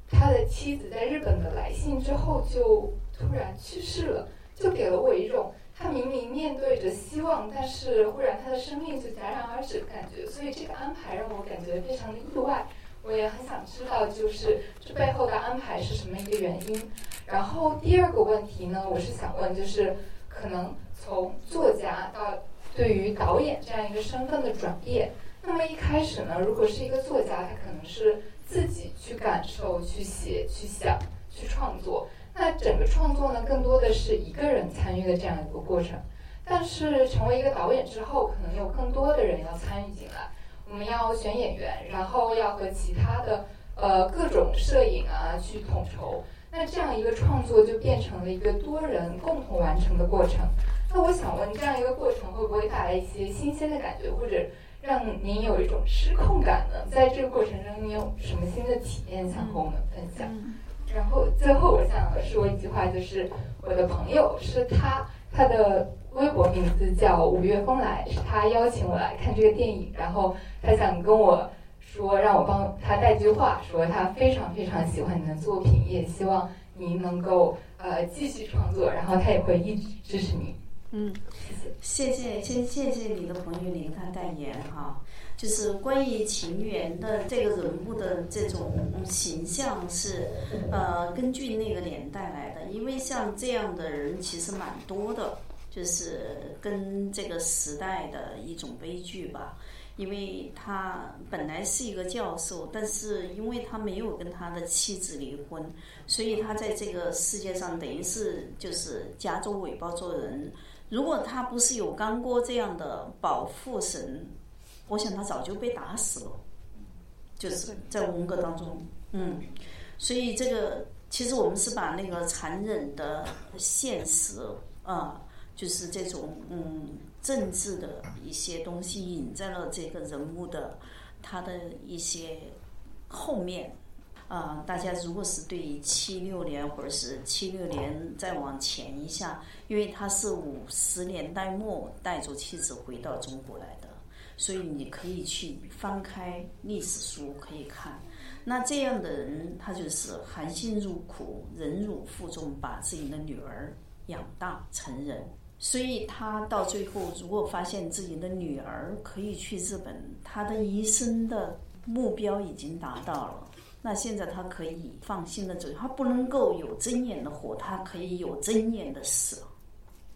他的妻子在日本的来信之后，就突然去世了，就给了我一种他明明面对着希望，但是忽然他的生命就戛然而止的感觉。所以这个安排让我感觉非常的意外。我也很想知道，就是这背后的安排是什么一个原因。然后第二个问题呢，我是想问，就是可能从作家到对于导演这样一个身份的转变。那么一开始呢，如果是一个作家，他可能是自己去感受、去写、去想、去创作。那整个创作呢，更多的是一个人参与的这样一个过程。但是成为一个导演之后，可能有更多的人要参与进来。我们要选演员，然后要和其他的呃各种摄影啊去统筹。那这样一个创作就变成了一个多人共同完成的过程。那我想问，这样一个过程会不会带来一些新鲜的感觉，或者让您有一种失控感呢？在这个过程中，你有什么新的体验想和我们分享？然后最后我想说一句话，就是我的朋友是他，他的微博名字叫五月风来，是他邀请我来看这个电影，然后他想跟我说，让我帮他带句话，说他非常非常喜欢你的作品，也希望您能够呃继续创作，然后他也会一直支持您。嗯，谢谢，先谢谢你的朋友林看代言哈。就是关于秦源的这个人物的这种形象是，呃，根据那个年代来的，因为像这样的人其实蛮多的，就是跟这个时代的一种悲剧吧。因为他本来是一个教授，但是因为他没有跟他的妻子离婚，所以他在这个世界上等于是就是夹着尾巴做人。如果他不是有刚锅这样的保护神，我想他早就被打死了。就是在文革当中，嗯，所以这个其实我们是把那个残忍的现实啊，就是这种嗯政治的一些东西引在了这个人物的他的一些后面。啊、大家如果是对于七六年或者是七六年再往前一下，因为他是五十年代末带着妻子回到中国来的，所以你可以去翻开历史书可以看。那这样的人，他就是含辛茹苦、忍辱负重，把自己的女儿养大成人。所以他到最后，如果发现自己的女儿可以去日本，他的一生的目标已经达到了。那现在他可以放心的走，他不能够有尊严的活，他可以有尊严的死，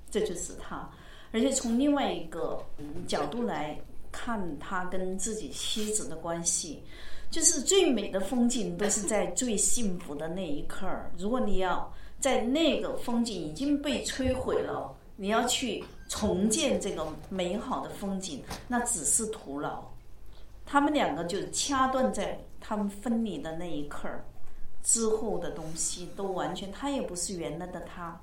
这就是他。而且从另外一个角度来看，他跟自己妻子的关系，就是最美的风景都是在最幸福的那一刻。如果你要在那个风景已经被摧毁了，你要去重建这个美好的风景，那只是徒劳。他们两个就掐断在他们分离的那一刻儿之后的东西都完全，他也不是原来的他，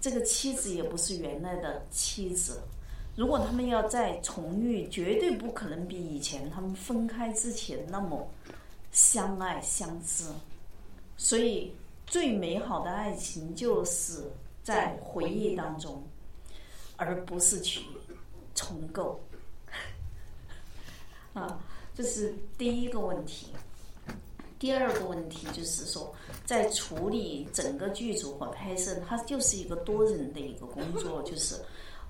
这个妻子也不是原来的妻子。如果他们要再重遇，绝对不可能比以前他们分开之前那么相爱相知。所以，最美好的爱情就是在回忆当中，而不是去重构。啊，这是第一个问题。第二个问题就是说，在处理整个剧组和拍摄，它就是一个多人的一个工作。就是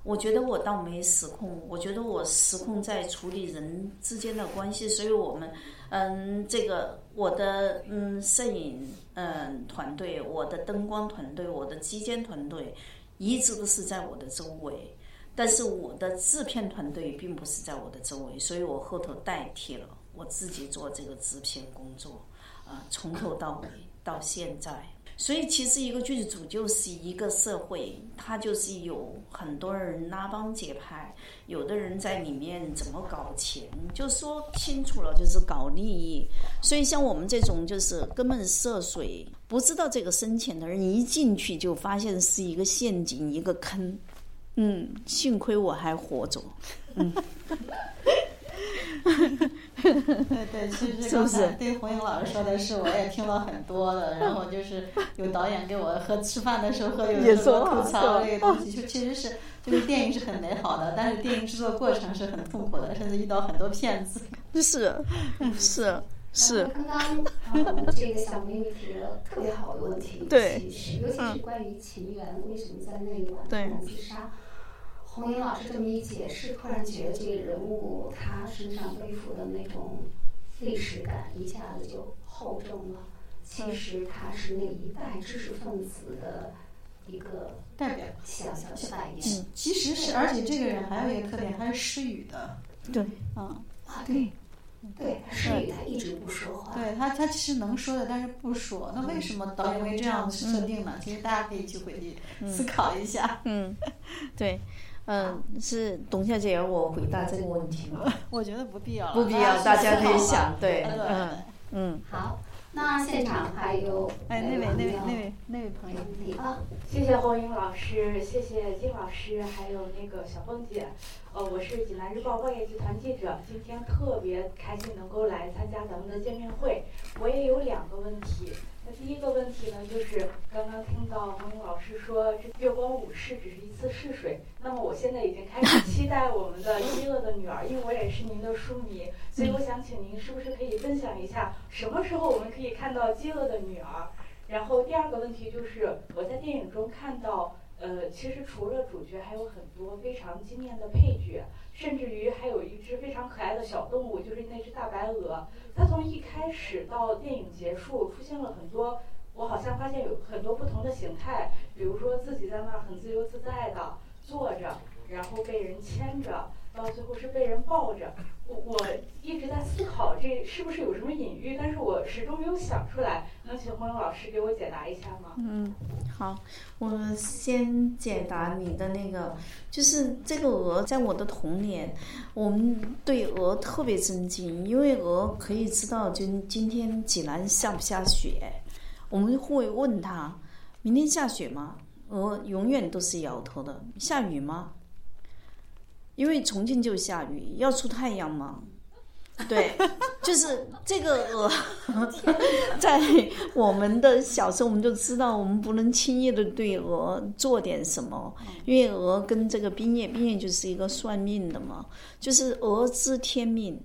我觉得我倒没失控，我觉得我失控在处理人之间的关系。所以我们，嗯，这个我的嗯摄影嗯团队，我的灯光团队，我的机监团队，一直都是在我的周围。但是我的制片团队并不是在我的周围，所以我后头代替了我自己做这个制片工作。啊，从头到尾到现在，所以其实一个剧组就是一个社会，它就是有很多人拉帮结派，有的人在里面怎么搞钱，就说清楚了就是搞利益。所以像我们这种就是根本涉水不知道这个深浅的人，一进去就发现是一个陷阱，一个坑。嗯，幸亏我还活着。嗯。对对，其实 刚才对红英老师说的是，我也听了很多的。然后就是有导演给我喝吃饭的时候喝，有时候吐槽这个东西，就其实是就是电影是很美好的，但是电影制作过程是很痛苦的，甚至遇到很多骗子。是是是。刚刚这个小美女提了特别好的问题，对，尤其是关于情缘，为什么在那一晚自杀？红英老师这么一解释，突然觉得这个人物他身上背负的那种历史感一下子就厚重了。其实他是那一代知识分子的一个代表，小小的代言。嗯，其实是，而且这个人还有一个特点，他是失语的。对，嗯，啊对，对，失语，他一直不说话。对他，他其实能说的，但是不说。那为什么导演会这样设定呢？其实大家可以去回去思考一下。嗯，对。嗯，是董小姐，我回答这个问题吗？我觉得不必要，不必要，大家可以想，对，嗯嗯。好，那现场还有哎，那位那位那位那位朋友，啊，谢谢红英老师，谢谢金老师，还有那个小凤姐。呃，我是济南日报报业集团记者，今天特别开心能够来参加咱们的见面会。我也有两个问题。第一个问题呢，就是刚刚听到王老师说，这月光武士只是一次试水。那么我现在已经开始期待我们的《饥饿的女儿》，因为我也是您的书迷，所以我想请您是不是可以分享一下，什么时候我们可以看到《饥饿的女儿》？然后第二个问题就是，我在电影中看到，呃，其实除了主角，还有很多非常惊艳的配角。甚至于还有一只非常可爱的小动物，就是那只大白鹅。它从一开始到电影结束，出现了很多，我好像发现有很多不同的形态。比如说自己在那儿很自由自在的坐着，然后被人牵着，到最后是被人抱着。我我一直在思考这是不是有什么隐喻，但是我始终没有想出来。能请黄勇老师给我解答一下吗？嗯，好，我先解答你的那个，就是这个鹅，在我的童年，我们对鹅特别尊敬，因为鹅可以知道，就今天济南下不下雪，我们会问他，明天下雪吗？鹅永远都是摇头的，下雨吗？因为重庆就下雨，要出太阳吗？对，就是这个鹅，在我们的小时候，我们就知道，我们不能轻易的对鹅做点什么，因为鹅跟这个冰叶，冰叶就是一个算命的嘛，就是鹅知天命，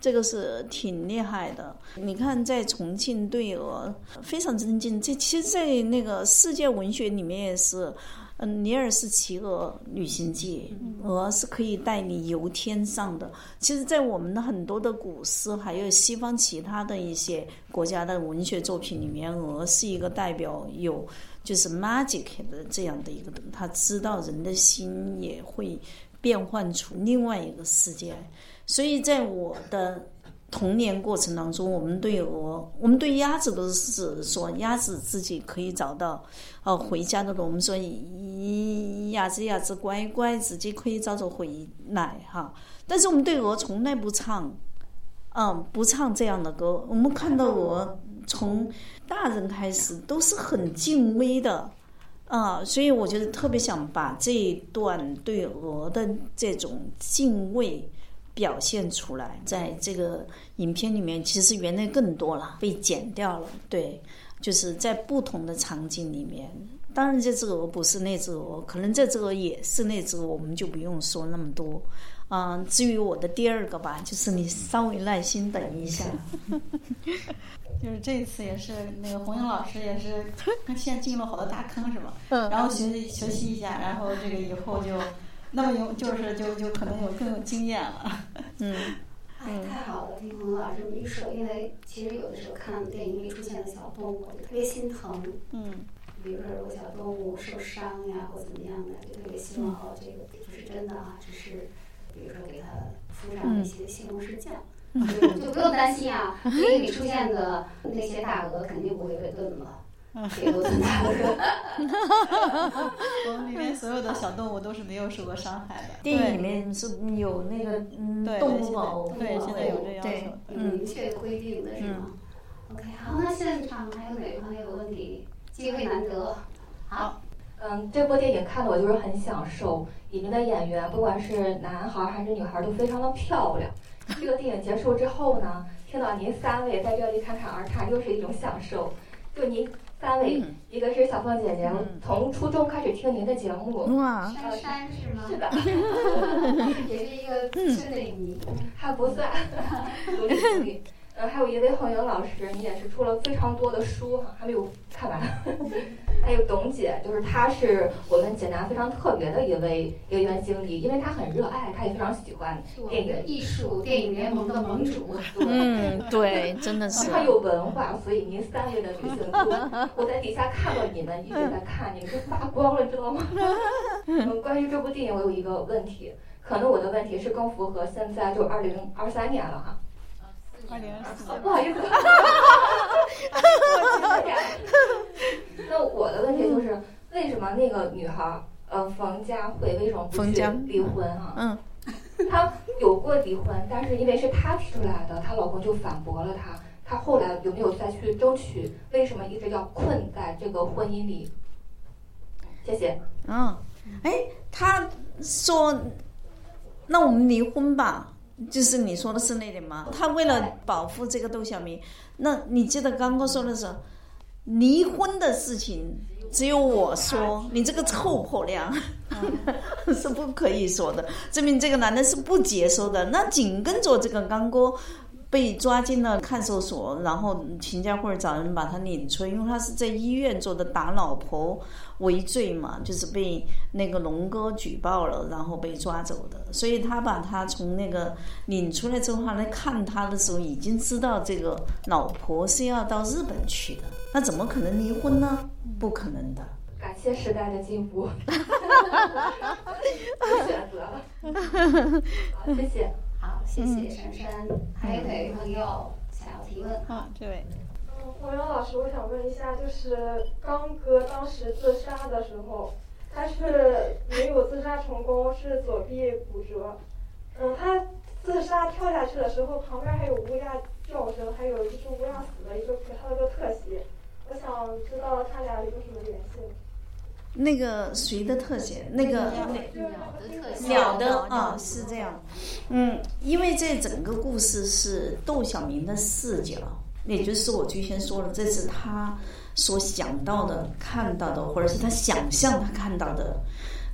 这个是挺厉害的。你看，在重庆对鹅非常尊敬，这其实，在那个世界文学里面也是。嗯，《尼尔斯骑鹅旅行记》，鹅是可以带你游天上的。其实，在我们的很多的古诗，还有西方其他的一些国家的文学作品里面，鹅是一个代表有就是 magic 的这样的一个，他知道人的心也会变换出另外一个世界。所以在我的。童年过程当中，我们对鹅，我们对鸭子都是说鸭子自己可以找到，呃，回家的路。我们说，鸭子鸭子乖乖，自己可以找着回来哈。但是我们对鹅从来不唱，嗯，不唱这样的歌。我们看到鹅，从大人开始都是很敬畏的，啊，所以我觉得特别想把这一段对鹅的这种敬畏。表现出来，在这个影片里面，其实原来更多了，被剪掉了。对，就是在不同的场景里面。当然，这只鹅不是那只鹅，可能这只鹅也是那只鹅，我们就不用说那么多。嗯，至于我的第二个吧，就是你稍微耐心等一下。就是这一次也是那个红英老师也是现在进了好多大坑是吧？嗯。然后学习学习一下，然后这个以后就那么有就是就就可能有更有经验了。嗯。哎，太好了，听彭老师这么一说，因为其实有的时候看电影里出现的小动物，就特别心疼。嗯。比如说，如果小动物受伤呀，或怎么样的，就特别希望哦，这个不是真的啊，只是比如说给它敷上一些西红柿酱。就不用担心啊，电影里出现的那些大鹅肯定不会被炖了，别都炖大鹅。我们里面所有的小动物都是没有受过伤害的。电影里面是有那个嗯动物保护，对，现在有这要求，明确规定的是吗？OK，好，那现场还有哪个朋友有问题？机会难得，好。嗯，这部电影看的我就是很享受，里面的演员不管是男孩还是女孩都非常的漂亮。这个电影结束之后呢，听到您三位在这里侃侃而谈，又是一种享受。就您三位，一个是小凤姐姐，从初中开始听您的节目。哇，珊珊是吗？是的，也是一个资深的影迷，还不算，独立独立。呃，还有一位红英老师，你也是出了非常多的书哈，还没有看完。还有董姐，就是她是我们济南非常特别的一位一员经理，因为她很热爱，她也非常喜欢电影艺术电影联盟的盟主。嗯，对，真的是。她有文化，所以您三位的女性都，我在底下看到你们一直在看，你们都发光了，知道吗？嗯，关于这部电影，我有一个问题，可能我的问题是更符合现在就二零二三年了哈。二零二四，不好意思，那我的问题就是，为什么那个女孩，呃，冯佳慧为什么不去离婚啊？嗯，她有过离婚，但是因为是她提出来的，她老公就反驳了她。她后来有没有再去争取？为什么一直要困在这个婚姻里？谢谢。嗯，哎，她说，那我们离婚吧。就是你说的是那点吗？他为了保护这个窦小明，那你记得刚刚说的是离婚的事情，只有我说，你这个臭婆娘是不可以说的，证明这个男的是不接受的。那紧跟着这个刚哥。被抓进了看守所，然后秦家慧找人把他领出来，因为他是在医院做的打老婆为罪嘛，就是被那个龙哥举报了，然后被抓走的。所以他把他从那个领出来之后，他来看他的时候，已经知道这个老婆是要到日本去的，那怎么可能离婚呢？不可能的。感谢时代的进步，选择了，好，谢谢。好，谢谢珊珊。还有哪位朋友想要提问？啊，这位。嗯，黄洋老师，我想问一下，就是刚哥当时自杀的时候，他是没有自杀成功，是左臂骨折。嗯，他自杀跳下去的时候，旁边还有乌鸦叫声，还有一只乌鸦死的一个给他的个特写。我想知道他俩有什么联系？那个谁的特写？那个鸟的特写。鸟的啊，是这样。嗯，因为这整个故事是窦小明的视角，也就是我最先说了，这是他所想到的、看到的，或者是他想象他看到的。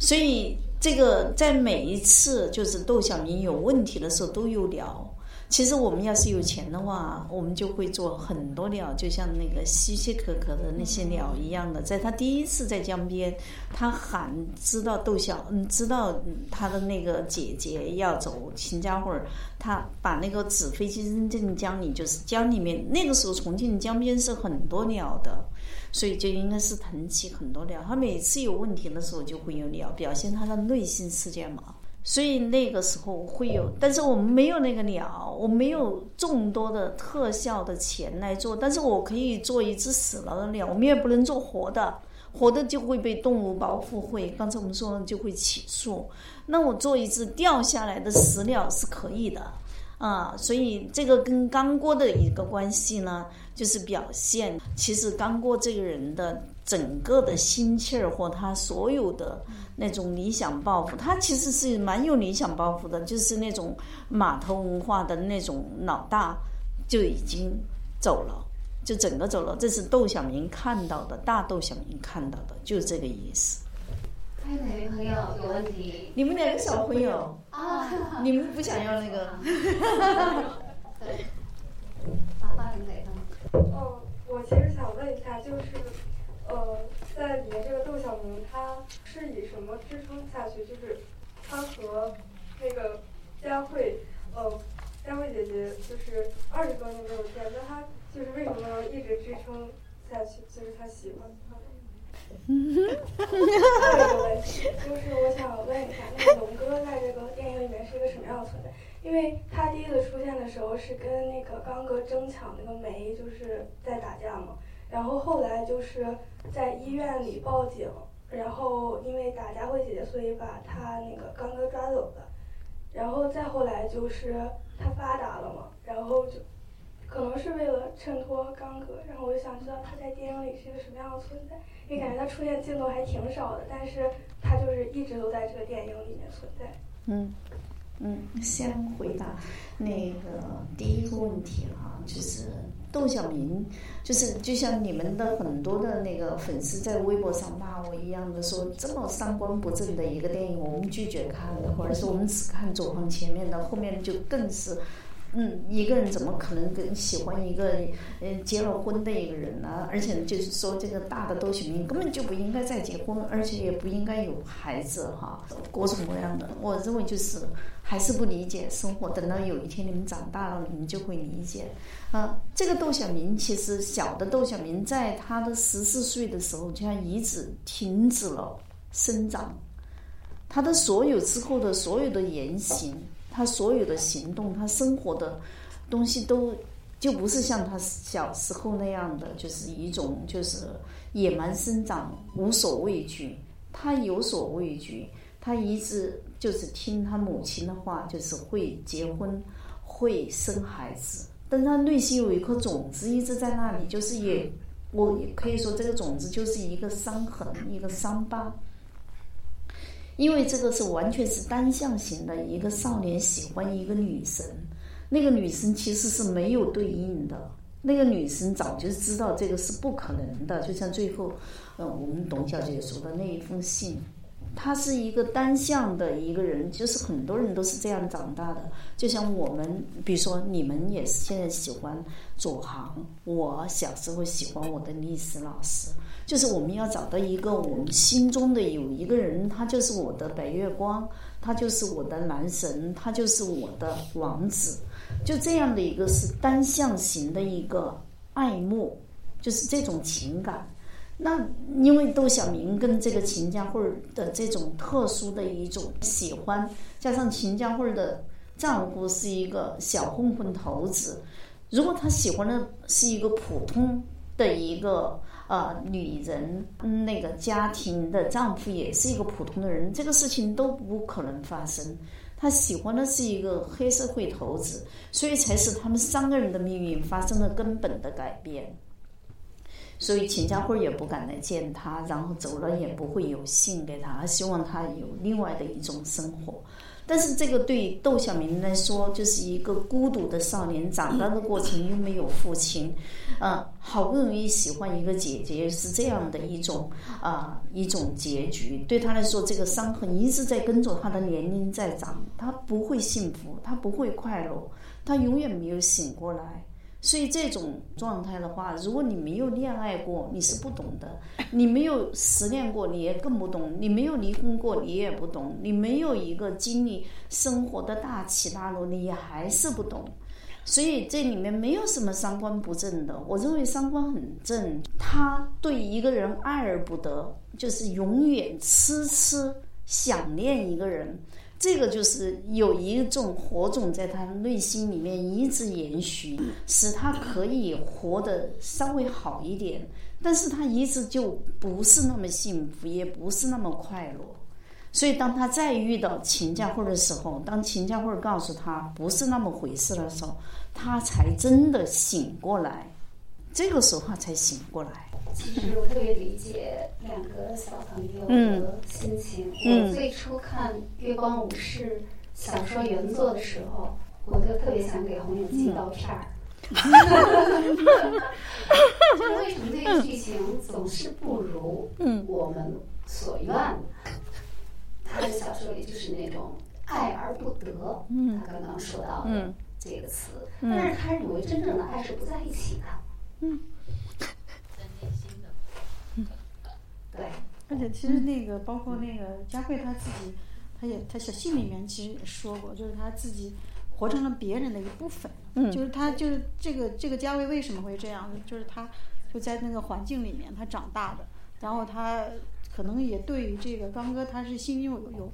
所以这个在每一次就是窦小明有问题的时候都有聊。其实我们要是有钱的话，我们就会做很多鸟，就像那个稀稀可可的那些鸟一样的。在他第一次在江边，他喊知道窦小，嗯，知道他的那个姐姐要走秦家慧儿，他把那个纸飞机扔进江里，就是江里面。那个时候重庆江边是很多鸟的，所以就应该是腾起很多鸟。他每次有问题的时候就会有鸟，表现他的内心世界嘛。所以那个时候会有，但是我们没有那个鸟，我没有众多的特效的钱来做，但是我可以做一只死了的鸟，我们也不能做活的，活的就会被动物保护会，刚才我们说了就会起诉。那我做一只掉下来的死鸟是可以的，啊，所以这个跟刚锅的一个关系呢，就是表现其实刚锅这个人的整个的心气儿和他所有的。那种理想抱负，他其实是蛮有理想抱负的，就是那种码头文化的那种老大就已经走了，就整个走了。这是窦小明看到的，大窦小明看到的，就是这个意思。还有哪位朋友有问题。你们两个小朋友啊，你们不想要那个？对，啊，发给他们。哦，我其实想问一下，就是，呃，在里面这个窦小明，他是以什么支撑下去？就是他和那个佳慧，呃，佳慧姐姐就是二十多年没有见，那他就是为什么能一直支撑下去？就是他喜欢他。还有一个问题，就是我想问一下，那个龙哥在这个电影里面是一个什么样的存在？因为他第一次出现的时候是跟那个刚哥争抢那个煤，就是在打架嘛。然后后来就是在医院里报警，然后因为打佳慧姐姐，所以把他那个刚哥抓走了。然后再后来就是他发达了嘛，然后就可能是为了衬托刚哥。然后我就想知道他在电影里是一个什么样的存在，因为感觉他出现镜头还挺少的，但是他就是一直都在这个电影里面存在。嗯。嗯，先回答那个第一个问题哈，就是窦小明，就是就像你们的很多的那个粉丝在微博上骂我一样的说，这么三观不正的一个电影，我们拒绝看的，或者是我们只看左方前面的，后面就更是。嗯，一个人怎么可能跟喜欢一个嗯结了婚的一个人呢？而且就是说，这个大的窦小明根本就不应该再结婚，而且也不应该有孩子哈，各种各样的。我认为就是还是不理解生活。等到有一天你们长大了，你们就会理解。啊，这个窦小明其实小的窦小明在他的十四岁的时候，就像遗址停止了生长，他的所有之后的所有的言行。他所有的行动，他生活的东西都就不是像他小时候那样的，就是一种就是野蛮生长、无所畏惧。他有所畏惧，他一直就是听他母亲的话，就是会结婚、会生孩子。但他内心有一颗种子一直在那里，就是也我可以说，这个种子就是一个伤痕，一个伤疤。因为这个是完全是单向型的，一个少年喜欢一个女神，那个女生其实是没有对应的，那个女生早就知道这个是不可能的，就像最后，嗯，我们董小姐说的那一封信，她是一个单向的一个人，就是很多人都是这样长大的，就像我们，比如说你们也是现在喜欢左航，我小时候喜欢我的历史老师。就是我们要找到一个我们心中的有一个人，他就是我的白月光，他就是我的男神，他就是我的王子，就这样的一个是单向型的一个爱慕，就是这种情感。那因为窦小明跟这个秦家慧的这种特殊的一种喜欢，加上秦家慧的丈夫是一个小混混头子，如果他喜欢的是一个普通的一个。呃，女人那个家庭的丈夫也是一个普通的人，这个事情都不可能发生。他喜欢的是一个黑社会头子，所以才使他们三个人的命运发生了根本的改变。所以秦家慧也不敢来见他，然后走了也不会有信给他他，希望他有另外的一种生活。但是这个对窦小明来说，就是一个孤独的少年，长大的过程又没有父亲，啊，好不容易喜欢一个姐姐，是这样的一种啊一种结局。对他来说，这个伤痕一直在跟着他的年龄在长，他不会幸福，他不会快乐，他永远没有醒过来。所以这种状态的话，如果你没有恋爱过，你是不懂的；你没有失恋过，你也更不懂；你没有离婚过，你也不懂；你没有一个经历生活的大起大落，你也还是不懂。所以这里面没有什么三观不正的，我认为三观很正。他对一个人爱而不得，就是永远痴痴想念一个人。这个就是有一种火种在他内心里面一直延续，使他可以活得稍微好一点，但是他一直就不是那么幸福，也不是那么快乐。所以当他再遇到秦家慧的时候，当秦家慧告诉他不是那么回事的时候，他才真的醒过来。这个时候他才醒过来。其实我特别理解两个小朋友的心情。我最初看《月光武士》小说原作的时候，我就特别想给红影寄刀片儿。就为什么这个剧情总是不如我们所愿？他的小说里就是那种爱而不得，嗯。他刚刚说到的嗯。这个词，嗯。但是他认为真正的爱是不在一起的，嗯，对，而且其实那个包括那个佳慧她自己，她也她写信里面其实也说过，就是她自己活成了别人的一部分。嗯就是她就是这个这个佳慧为什么会这样呢？就是她就在那个环境里面她长大的，然后她可能也对于这个刚哥他是心中有有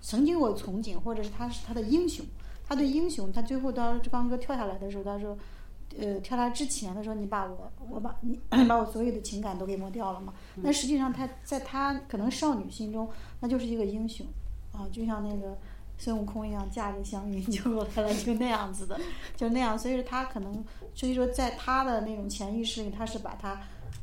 曾经有憧憬，或者是他是他的英雄，他对英雄，他最后到刚哥跳下来的时候，他说。呃，跳下来之前，的时候：“你把我，我把你 把我所有的情感都给抹掉了嘛？”那实际上他在他可能少女心中，那就是一个英雄啊，就像那个孙悟空一样，驾着祥云就过来了，就那样子的，就那样。所以说他可能，所以说在他的那种潜意识里，他是把他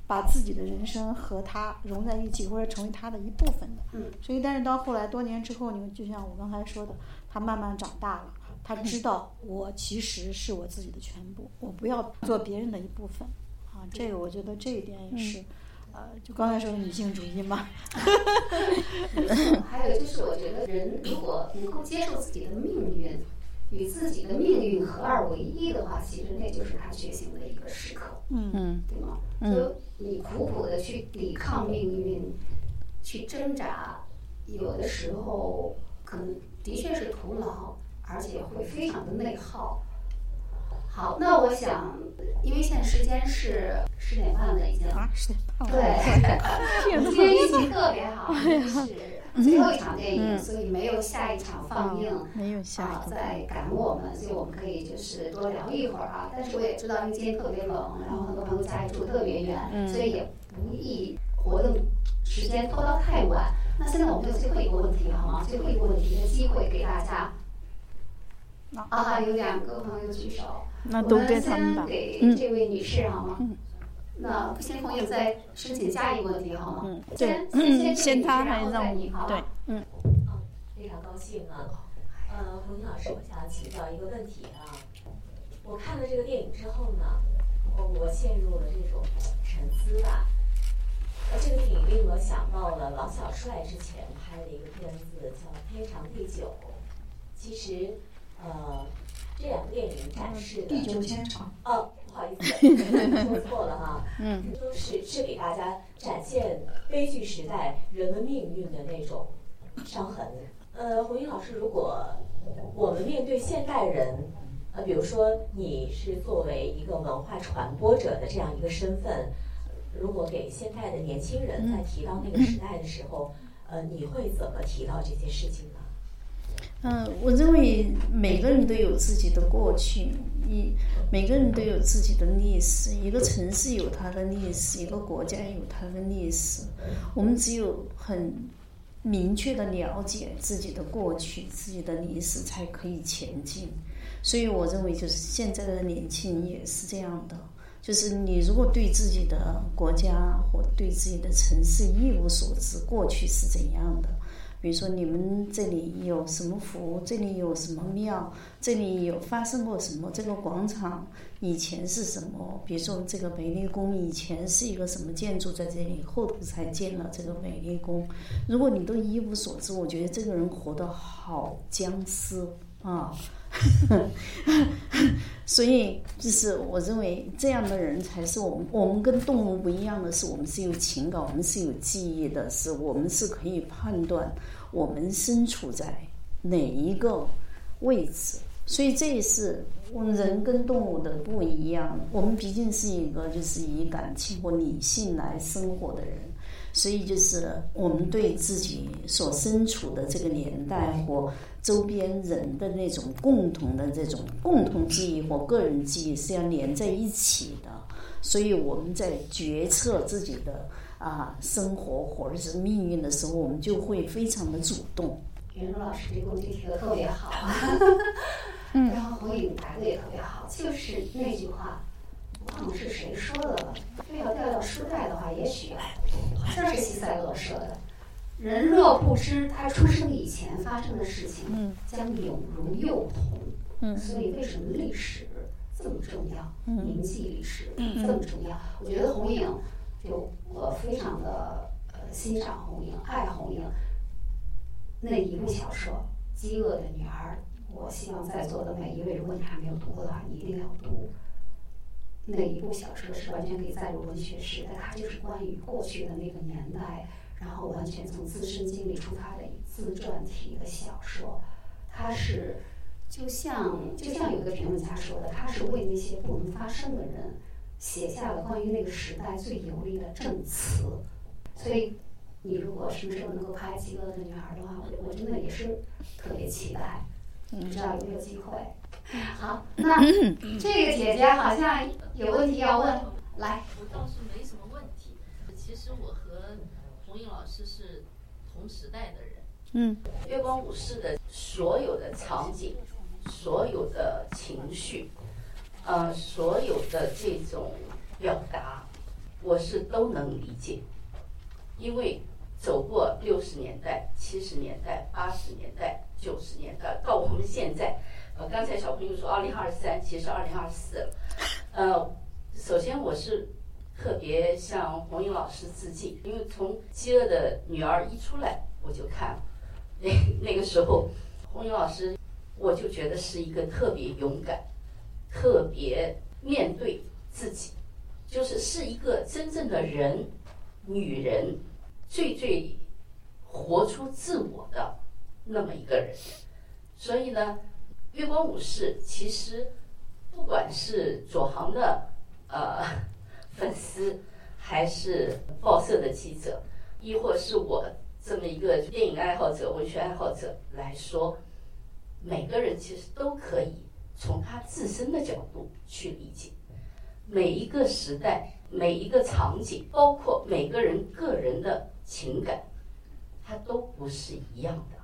把自己的人生和他融在一起，或者成为他的一部分的。嗯所以，但是到后来多年之后，你就像我刚才说的，他慢慢长大了。他知道我其实是我自己的全部，我不要做别人的一部分啊。这个我觉得这一点也是，呃，就刚才说的女性主义嘛。还有就是，我觉得人如果能够接受自己的命运，与自己的命运合二为一的话，其实那就是他觉醒的一个时刻，嗯嗯对吗？嗯就你苦苦的去抵抗命运，去挣扎，有的时候可能的确是徒劳，而且会非常的内耗。好，那我想，因为现在时间是十点半了，已经。对，我们今天运气特别好，是最后一场电影，嗯所以没有下一场放映。没有下啊，一个。在赶我们，所以我们可以就是多聊一会儿啊。但是我也知道，因为今天特别冷，然后很多朋友家里住特别远，嗯所以也不宜活动时间拖到太晚。那现在我们就最后一个问题好吗？最后一个问题的机会给大家。啊，有两个朋友举手，那都我们给他们吧先给嗯这位女士好吗？嗯那先朋友再申请下一个问题好吗？嗯，先对，先 先先他还然后再让你好吧对，嗯非常高兴啊。呃，洪英老师，我想请教一个问题啊。我看了这个电影之后呢，我我陷入了这种沉思吧。呃，这个电影令我想到了王小帅之前拍的一个片子叫《天长地久》。其实，呃，这两个电影展示的地久天长。哦，不好意思，说错了哈。嗯，都是是给大家展现悲剧时代人们命运的那种伤痕。呃，红英老师，如果我们面对现代人，呃，比如说你是作为一个文化传播者的这样一个身份，如果给现代的年轻人在提到那个时代的时候，呃，你会怎么提到这些事情呢？嗯，我认为每个人都有自己的过去，一每个人都有自己的历史。一个城市有它的历史，一个国家有它的历史。我们只有很明确的了解自己的过去、自己的历史，才可以前进。所以我认为，就是现在的年轻人也是这样的。就是你如果对自己的国家或对自己的城市一无所知，过去是怎样的？比如说你们这里有什么湖，这里有什么庙，这里有发生过什么？这个广场以前是什么？比如说这个美丽宫以前是一个什么建筑在这里，后头才建了这个美丽宫。如果你都一无所知，我觉得这个人活得好僵尸啊。所以，就是我认为这样的人才是我们。我们跟动物不一样的是，我们是有情感，我们是有记忆的，是我们是可以判断我们身处在哪一个位置。所以这也是我们人跟动物的不一样。我们毕竟是一个就是以感情或理性来生活的人。所以就是我们对自己所身处的这个年代或周边人的那种共同的这种共同记忆或个人记忆是要连在一起的。所以我们在决策自己的啊生活或者是命运的时候，我们就会非常的主动。袁茹老师这个问题提的特别好，嗯然后火影答的也特别好，就是那句话，忘了是谁说的了，非要掉到书袋的话，也许好像是西塞勒说的。人若不知他出生以前发生的事情，嗯将永如幼童。嗯所以为什么历史这么重要？嗯铭记历史这么重要？我觉得红影，就我非常的呃欣赏红影，爱红影。那一部小说《饥饿的女儿》，我希望在座的每一位，如果你还没有读过的话，你一定要读。那一部小说是完全可以载入文学史的，它就是关于过去的那个年代，然后完全从自身经历出发的自传体的小说。它是就像就像有一个评论家说的，它是为那些不能发声的人写下了关于那个时代最有力的证词。所以，你如果什么时候能够拍《饥饿的女孩》的话，我我真的也是特别期待，不知道有没有机会。好，那这个姐姐好像有问题要问，来。我倒是没什么问题。其实我和红英老师是同时代的人。嗯。月光武士的所有的场景，所有的情绪，呃，所有的这种表达，我是都能理解。因为走过六十年代、七十年代、八十年代、九十年代，到我们现在。刚才小朋友说二零二三，其实二零二四了。呃，首先我是特别向红英老师致敬，因为从《饥饿的女儿》一出来我就看，那那个时候红英老师我就觉得是一个特别勇敢、特别面对自己，就是是一个真正的人，女人最最活出自我的那么一个人，所以呢。月光武士其实，不管是左航的呃 粉丝，还是报社的记者，亦或是我这么一个电影爱好者、文学爱好者来说，每个人其实都可以从他自身的角度去理解每一个时代、每一个场景，包括每个人个人的情感，它都不是一样的。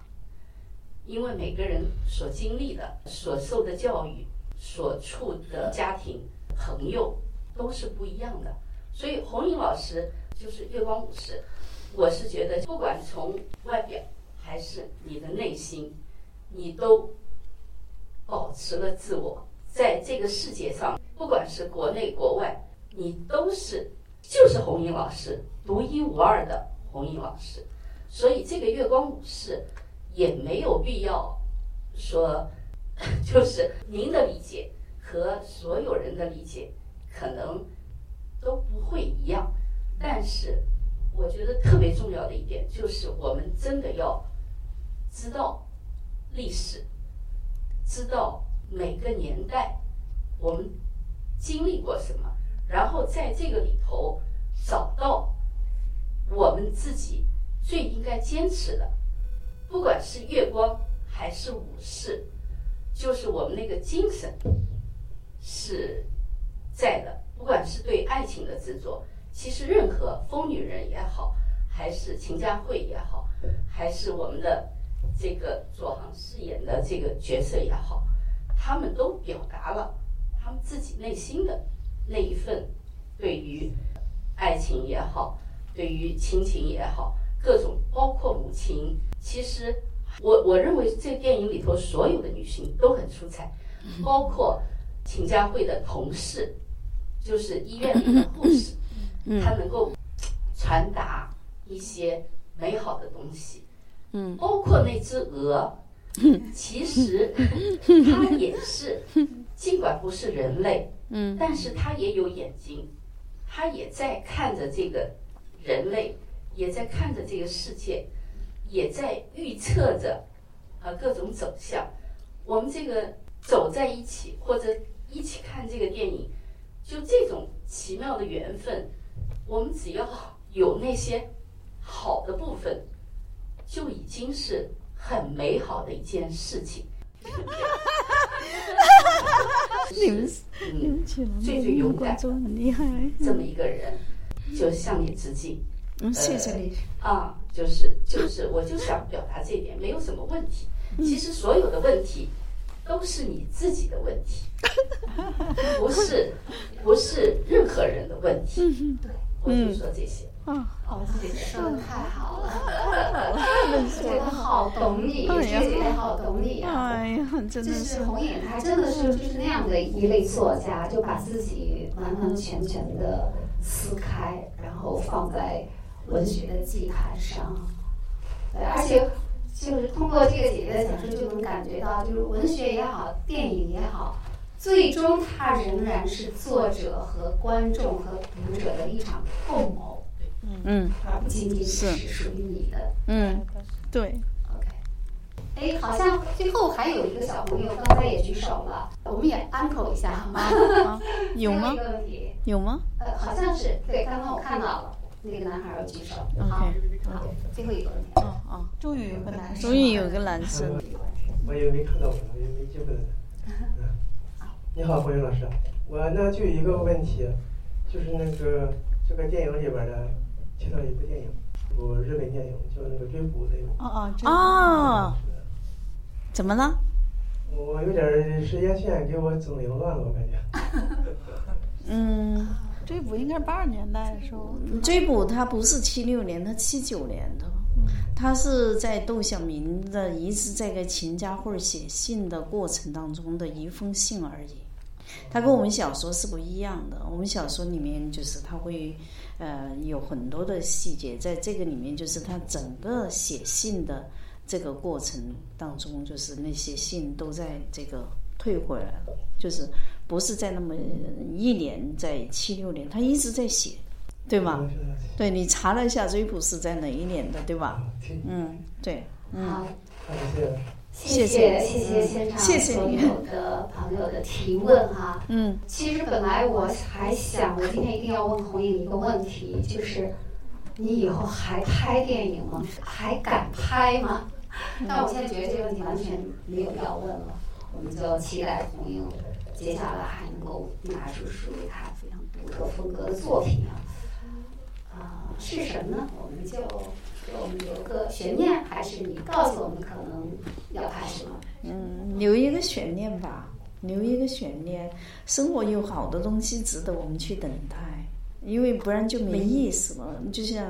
因为每个人所经历的、所受的教育、所处的家庭、朋友都是不一样的，所以红英老师就是月光武士。我是觉得，不管从外表还是你的内心，你都保持了自我，在这个世界上，不管是国内国外，你都是就是红英老师独一无二的红英老师。所以这个月光武士。也没有必要说，就是您的理解和所有人的理解可能都不会一样。但是，我觉得特别重要的一点就是，我们真的要知道历史，知道每个年代我们经历过什么，然后在这个里头找到我们自己最应该坚持的。不管是月光还是武士，就是我们那个精神是在的。不管是对爱情的执着，其实任何疯女人也好，还是秦佳慧也好，还是我们的这个左航饰演的这个角色也好，他们都表达了他们自己内心的那一份对于爱情也好，对于亲情也好，各种包括母亲。其实，我我认为这电影里头所有的女性都很出彩，包括秦佳慧的同事，就是医院里的护士，她能够传达一些美好的东西。嗯，包括那只鹅，其实 它也是，尽管不是人类，嗯，但是它也有眼睛，它也在看着这个人类，也在看着这个世界。也在预测着，啊，各种走向。我们这个走在一起，或者一起看这个电影，就这种奇妙的缘分，我们只要有那些好的部分，就已经是很美好的一件事情。你们，嗯，最最勇敢，很厉害，这么一个人，就向你致敬。嗯，谢谢你。啊。就是就是，我就想表达这一点，没有什么问题。其实所有的问题都是你自己的问题，不是不是任何人的问题。对，我就说这些。嗯，好，谢谢，说的太好了，觉得好懂你，姐姐好懂你啊！哎呀，真的是红影，他真的是就是那样的一类作家，就把自己完完全全的撕开，然后放在。文学的祭坛上，对，而且就是通过这个姐姐的讲述，就能感觉到，就是文学也好，电影也好，最终它仍然是作者和观众和读者的一场共谋，嗯，而不仅仅是是属于你的。嗯，对。哎，好像最后还有一个小朋友，刚才也举手了，我们也 uncle 一下好吗？啊，有吗？有吗？呃，好像是，对，刚刚我看到了，那个男孩要举手。好，好，最后一个问题。哦哦，终于有个男生。终于有个男生。我也没看到我，也没机会。你好，黄云老师，我呢就有一个问题，就是那个这个电影里边的，提到一部电影，一部日本电影，叫那个追捕的。哦哦哦。怎么了？我有点时间线给我整凌乱了，我感觉。嗯，追捕应该是八十年代的时候。追捕他不是七六年，他七九年的。他是在窦小明的一直在给秦家慧写信的过程当中的一封信而已。他跟我们小说是不一样的。我们小说里面就是他会呃有很多的细节，在这个里面就是他整个写信的。这个过程当中，就是那些信都在这个退回来了，就是不是在那么一年，在七六年，他一直在写，对吗？对你查了一下追捕是在哪一年的，对吧？嗯，对，嗯，谢谢谢谢现场所有的朋友的提问哈。嗯，其实本来我还想，我今天一定要问红影一个问题，就是你以后还拍电影吗？还敢拍吗？但我现在觉得这个问题完全没有要问了，我们就期待红英接下来还能够拿出属于他非常独特风格的作品啊！啊，是什么呢？我们就给我们留个悬念，还是你告诉我们可能要拍什么？嗯，留一个悬念吧，留一个悬念。生活有好多东西值得我们去等待，因为不然就没意思了。就像。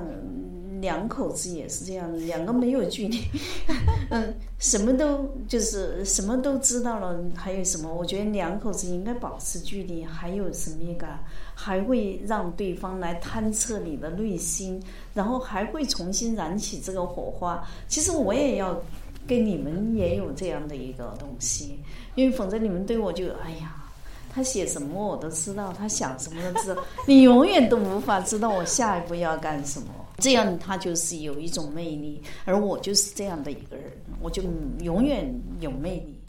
两口子也是这样，两个没有距离，嗯，什么都就是什么都知道了，还有什么？我觉得两口子应该保持距离，还有神秘感，还会让对方来探测你的内心，然后还会重新燃起这个火花。其实我也要跟你们也有这样的一个东西，因为否则你们对我就哎呀。他写什么我都知道，他想什么都知道，你永远都无法知道我下一步要干什么。这样他就是有一种魅力，而我就是这样的一个人，我就永远有魅力。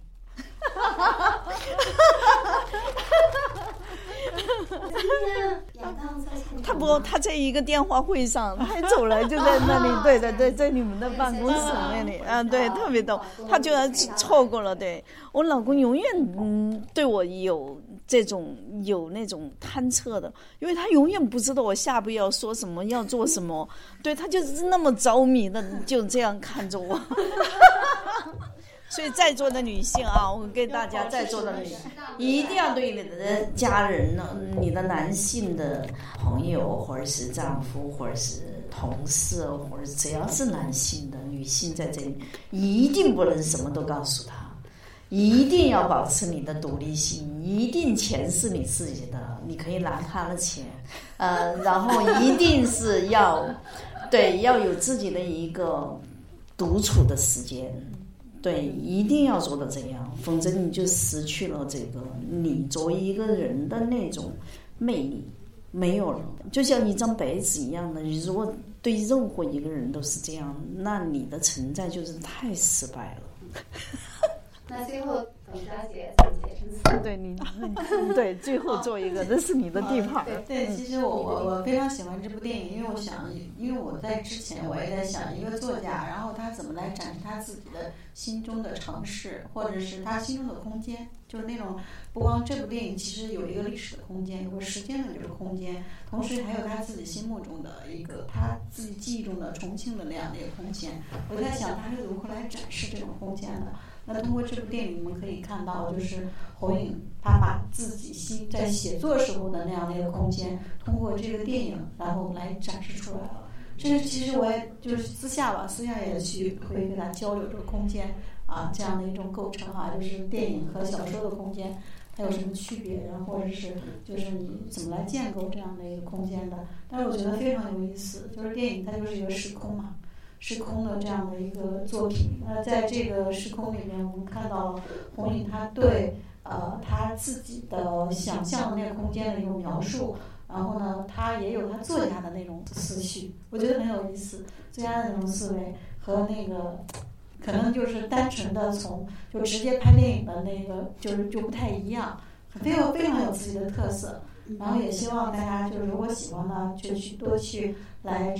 他不，他在一个电话会上，他还走了，就在那里，对对 对，在你们的办公室那里，啊，对，特别逗，他居然错过了。对我老公永远嗯对我有这种有那种探测的，因为他永远不知道我下一步要说什么，要做什么，对他就是那么着迷的，就这样看着我。所以在座的女性啊，我跟大家在座的女性，一定要对你的家人呢，你的男性的朋友，或者是丈夫，或者是同事，或者只要是男性的女性在这里，一定不能什么都告诉他，一定要保持你的独立性，一定钱是你自己的，你可以拿他的钱，呃，然后一定是要，对，要有自己的一个独处的时间。对，一定要做到这样，否则你就失去了这个你作为一个人的那种魅力，没有了。就像一张白纸一样的，你如果对任何一个人都是这样，那你的存在就是太失败了。那最后。李大姐总结对你，对，最后做一个，这是你的地盘。对，其实我我我非常喜欢这部电影，因为我想，因为我在之前我也在想一个作家，然后他怎么来展示他自己的心中的城市，或者是他心中的空间，就是那种不光这部电影其实有一个历史的空间，有个时间的这个空间，同时还有他自己心目中的一个他自己记忆中的重庆的那样的一个空间。我在想他是如何来展示这种空间的。那通过这部电影，你们可以看到，就是侯颖他把自己心在写作时候的那样的一个空间，通过这个电影，然后来展示出来了。这是其实我也就是私下吧，私下也去会跟他交流这个空间啊，这样的一种构成哈，就是电影和小说的空间它有什么区别，然后或者是就是你怎么来建构这样的一个空间的。但是我觉得非常有意思，就是电影它就是一个时空嘛。时空的这样的一个作品。那在这个时空里面，我们看到了红影他对呃他自己的想象的那个空间的一个描述。然后呢，他也有他作家的那种思绪，我觉得很有意思。作家的那种思维和那个，可能就是单纯的从就直接拍电影的那个，就是就不太一样，非常非常有自己的特色。然后也希望大家就是如果喜欢呢，就去多去来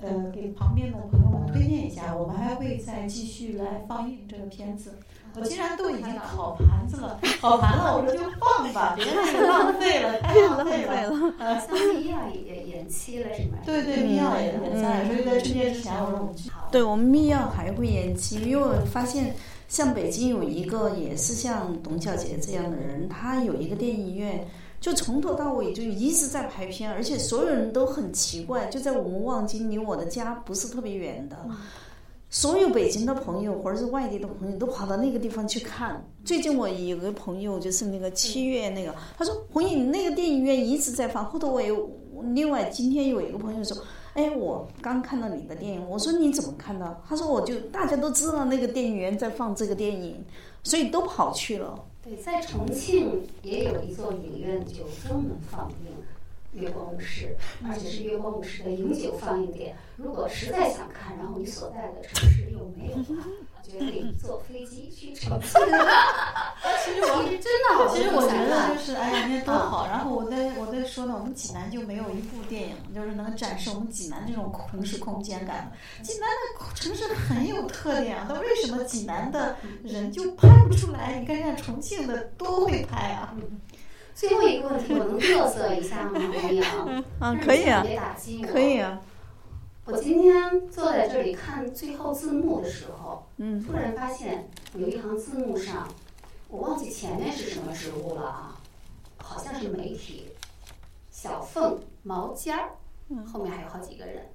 呃给旁边的朋友们推荐一下。我们还会再继续来放映这个片子。我既然都已经烤盘子了，烤盘了，我说就放吧，别那个浪费了，太浪费了。呃，像密钥也延期了是吗？对对，密钥也延期了，所以在春节之前，我说我们去。对我们密钥还会延期，因为我发现像北京有一个也是像董小姐这样的人，他有一个电影院，就从头到尾就一直在排片，而且所有人都很奇怪，就在我们望京，离我的家不是特别远的。所有北京的朋友或者是外地的朋友都跑到那个地方去看。最近我有个朋友就是那个七月那个，他说红影那个电影院一直在放。后头我有另外今天有一个朋友说，哎，我刚看到你的电影，我说你怎么看到？他说我就大家都知道那个电影院在放这个电影，所以都跑去了。对，在重庆也有一座影院就专门放映。月光武士，而且是月光武士的永久放映点。如果实在想看，然后你所在的城市又没有，就可以坐飞机去重庆。其实我真的，其实我觉得就是，哎呀，那多好。然后我在我在说呢，我们济南就没有一部电影，就是能展示我们济南这种城市空间感。济南的城市很有特点啊，但为什么济南的人就拍不出来？你看看重庆的多会拍啊！最后一个问题，我能嘚瑟一下吗？可以啊，啊，可以啊，别打击我。可以啊。我今天坐在这里看最后字幕的时候，嗯，突然发现有一行字幕上，我忘记前面是什么植物了啊，好像是媒体，小凤毛尖儿，后面还有好几个人，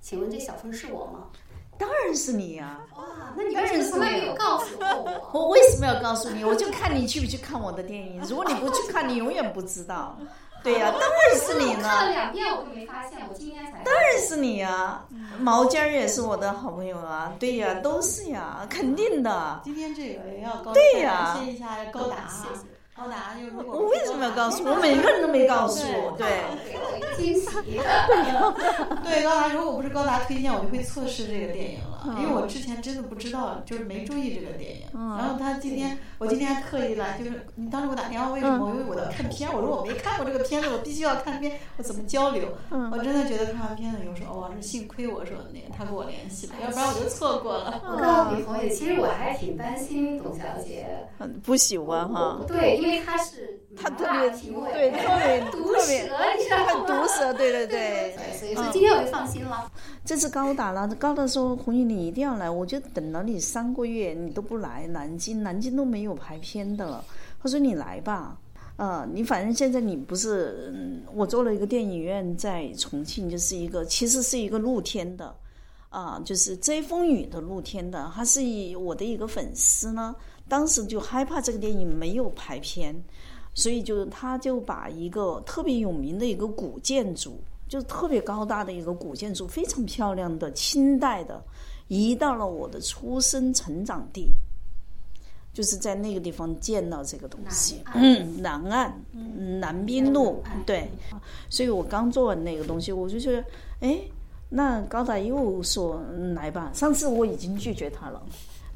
请问这小凤是我吗？当然是你呀！哇，那你为什么没有告诉过我？我为什么要告诉你？我就看你去不去看我的电影。如果你不去看，你永远不知道。对呀，当然是你呢。看了两遍我都没发现，我今天才。当然是你呀！毛尖儿也是我的好朋友啊。对呀，都是呀，肯定的。今天这个也要高对呀，谢一下高达。高达就如果我为什么要告诉我？每个人都没告诉我，对。惊喜。对高达，如果不是高达推荐，我就会错失这个电影了，因为我之前真的不知道，就是没注意这个电影。然后他今天，我今天还特意来，就是你当时给我打电话，为什么？因为我要看片，我说我没看过这个片子，我必须要看片，我怎么交流？我真的觉得看完片子以后说，哇，是幸亏我说那个他跟我联系了，要不然我就错过了。我告诉你，红姐，其实我还挺担心董小姐，不喜欢哈。对。因为他是他特别对特别毒舌，你知道吗？毒舌，对对对。所以说今天我就放心了。这次高达了，高达说红玉你一定要来，我就等了你三个月，你都不来南京，南京都没有排片的了。他说你来吧，呃，你反正现在你不是，我做了一个电影院在重庆，就是一个其实是一个露天的，啊，就是遮风雨的露天的，他是以我的一个粉丝呢。当时就害怕这个电影没有排片，所以就他就把一个特别有名的一个古建筑，就是特别高大的一个古建筑，非常漂亮的清代的，移到了我的出生成长地，就是在那个地方建到这个东西。嗯，南岸，南滨路，对。所以我刚做完那个东西，我就觉得，哎，那高达又说来吧。上次我已经拒绝他了，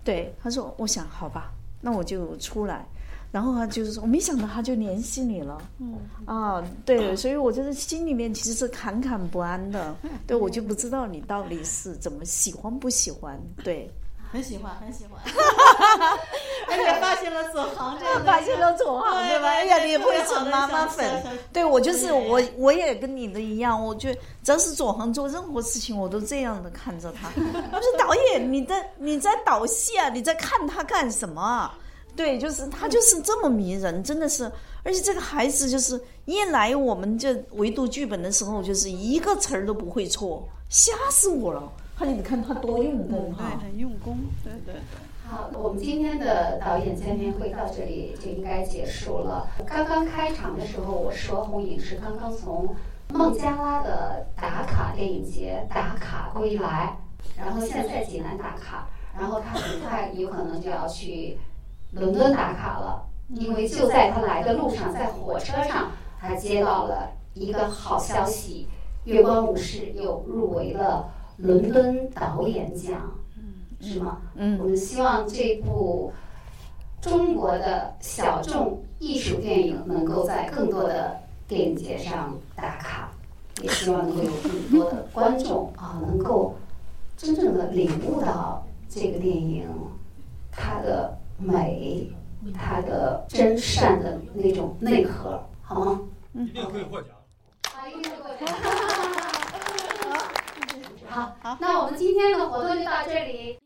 对，他说，我想好吧。那我就出来，然后他就是说，我没想到他就联系你了。嗯啊，对，所以我就是心里面其实是坎坎不安的。对，我就不知道你到底是怎么喜欢不喜欢。对，很喜欢，很喜欢。而且发现了左航这样，发现了左航，对吧？哎呀，你会成妈妈粉？对我就是我，我也跟你的一样，我就只要是左航做任何事情，我都这样的看着他。我 说导演，你在你在导戏啊？你在看他干什么？对，就是他就是这么迷人，真的是。而且这个孩子就是一来我们就围读剧本的时候，就是一个词儿都不会错，吓死我了。他你看他多用功哈，很用功，对对对。好，我们今天的导演见面会到这里就应该结束了。刚刚开场的时候，我说红影是刚刚从孟加拉的打卡电影节打卡归来，然后现在在济南打卡，然后他很快有可能就要去伦敦打卡了，因为就在他来的路上，在火车上，他接到了一个好消息，《月光武士》又入围了伦敦导演奖，是吗？嗯我们希望这部中国的小众艺术电影能够在更多的电影节上打卡，也希望能够有更多的观众啊，能够真正的领悟到这个电影它的美，它的真善的那种内核，好吗？一定会获奖。啊，一定会获奖。好，那我们今天的活动就到这里。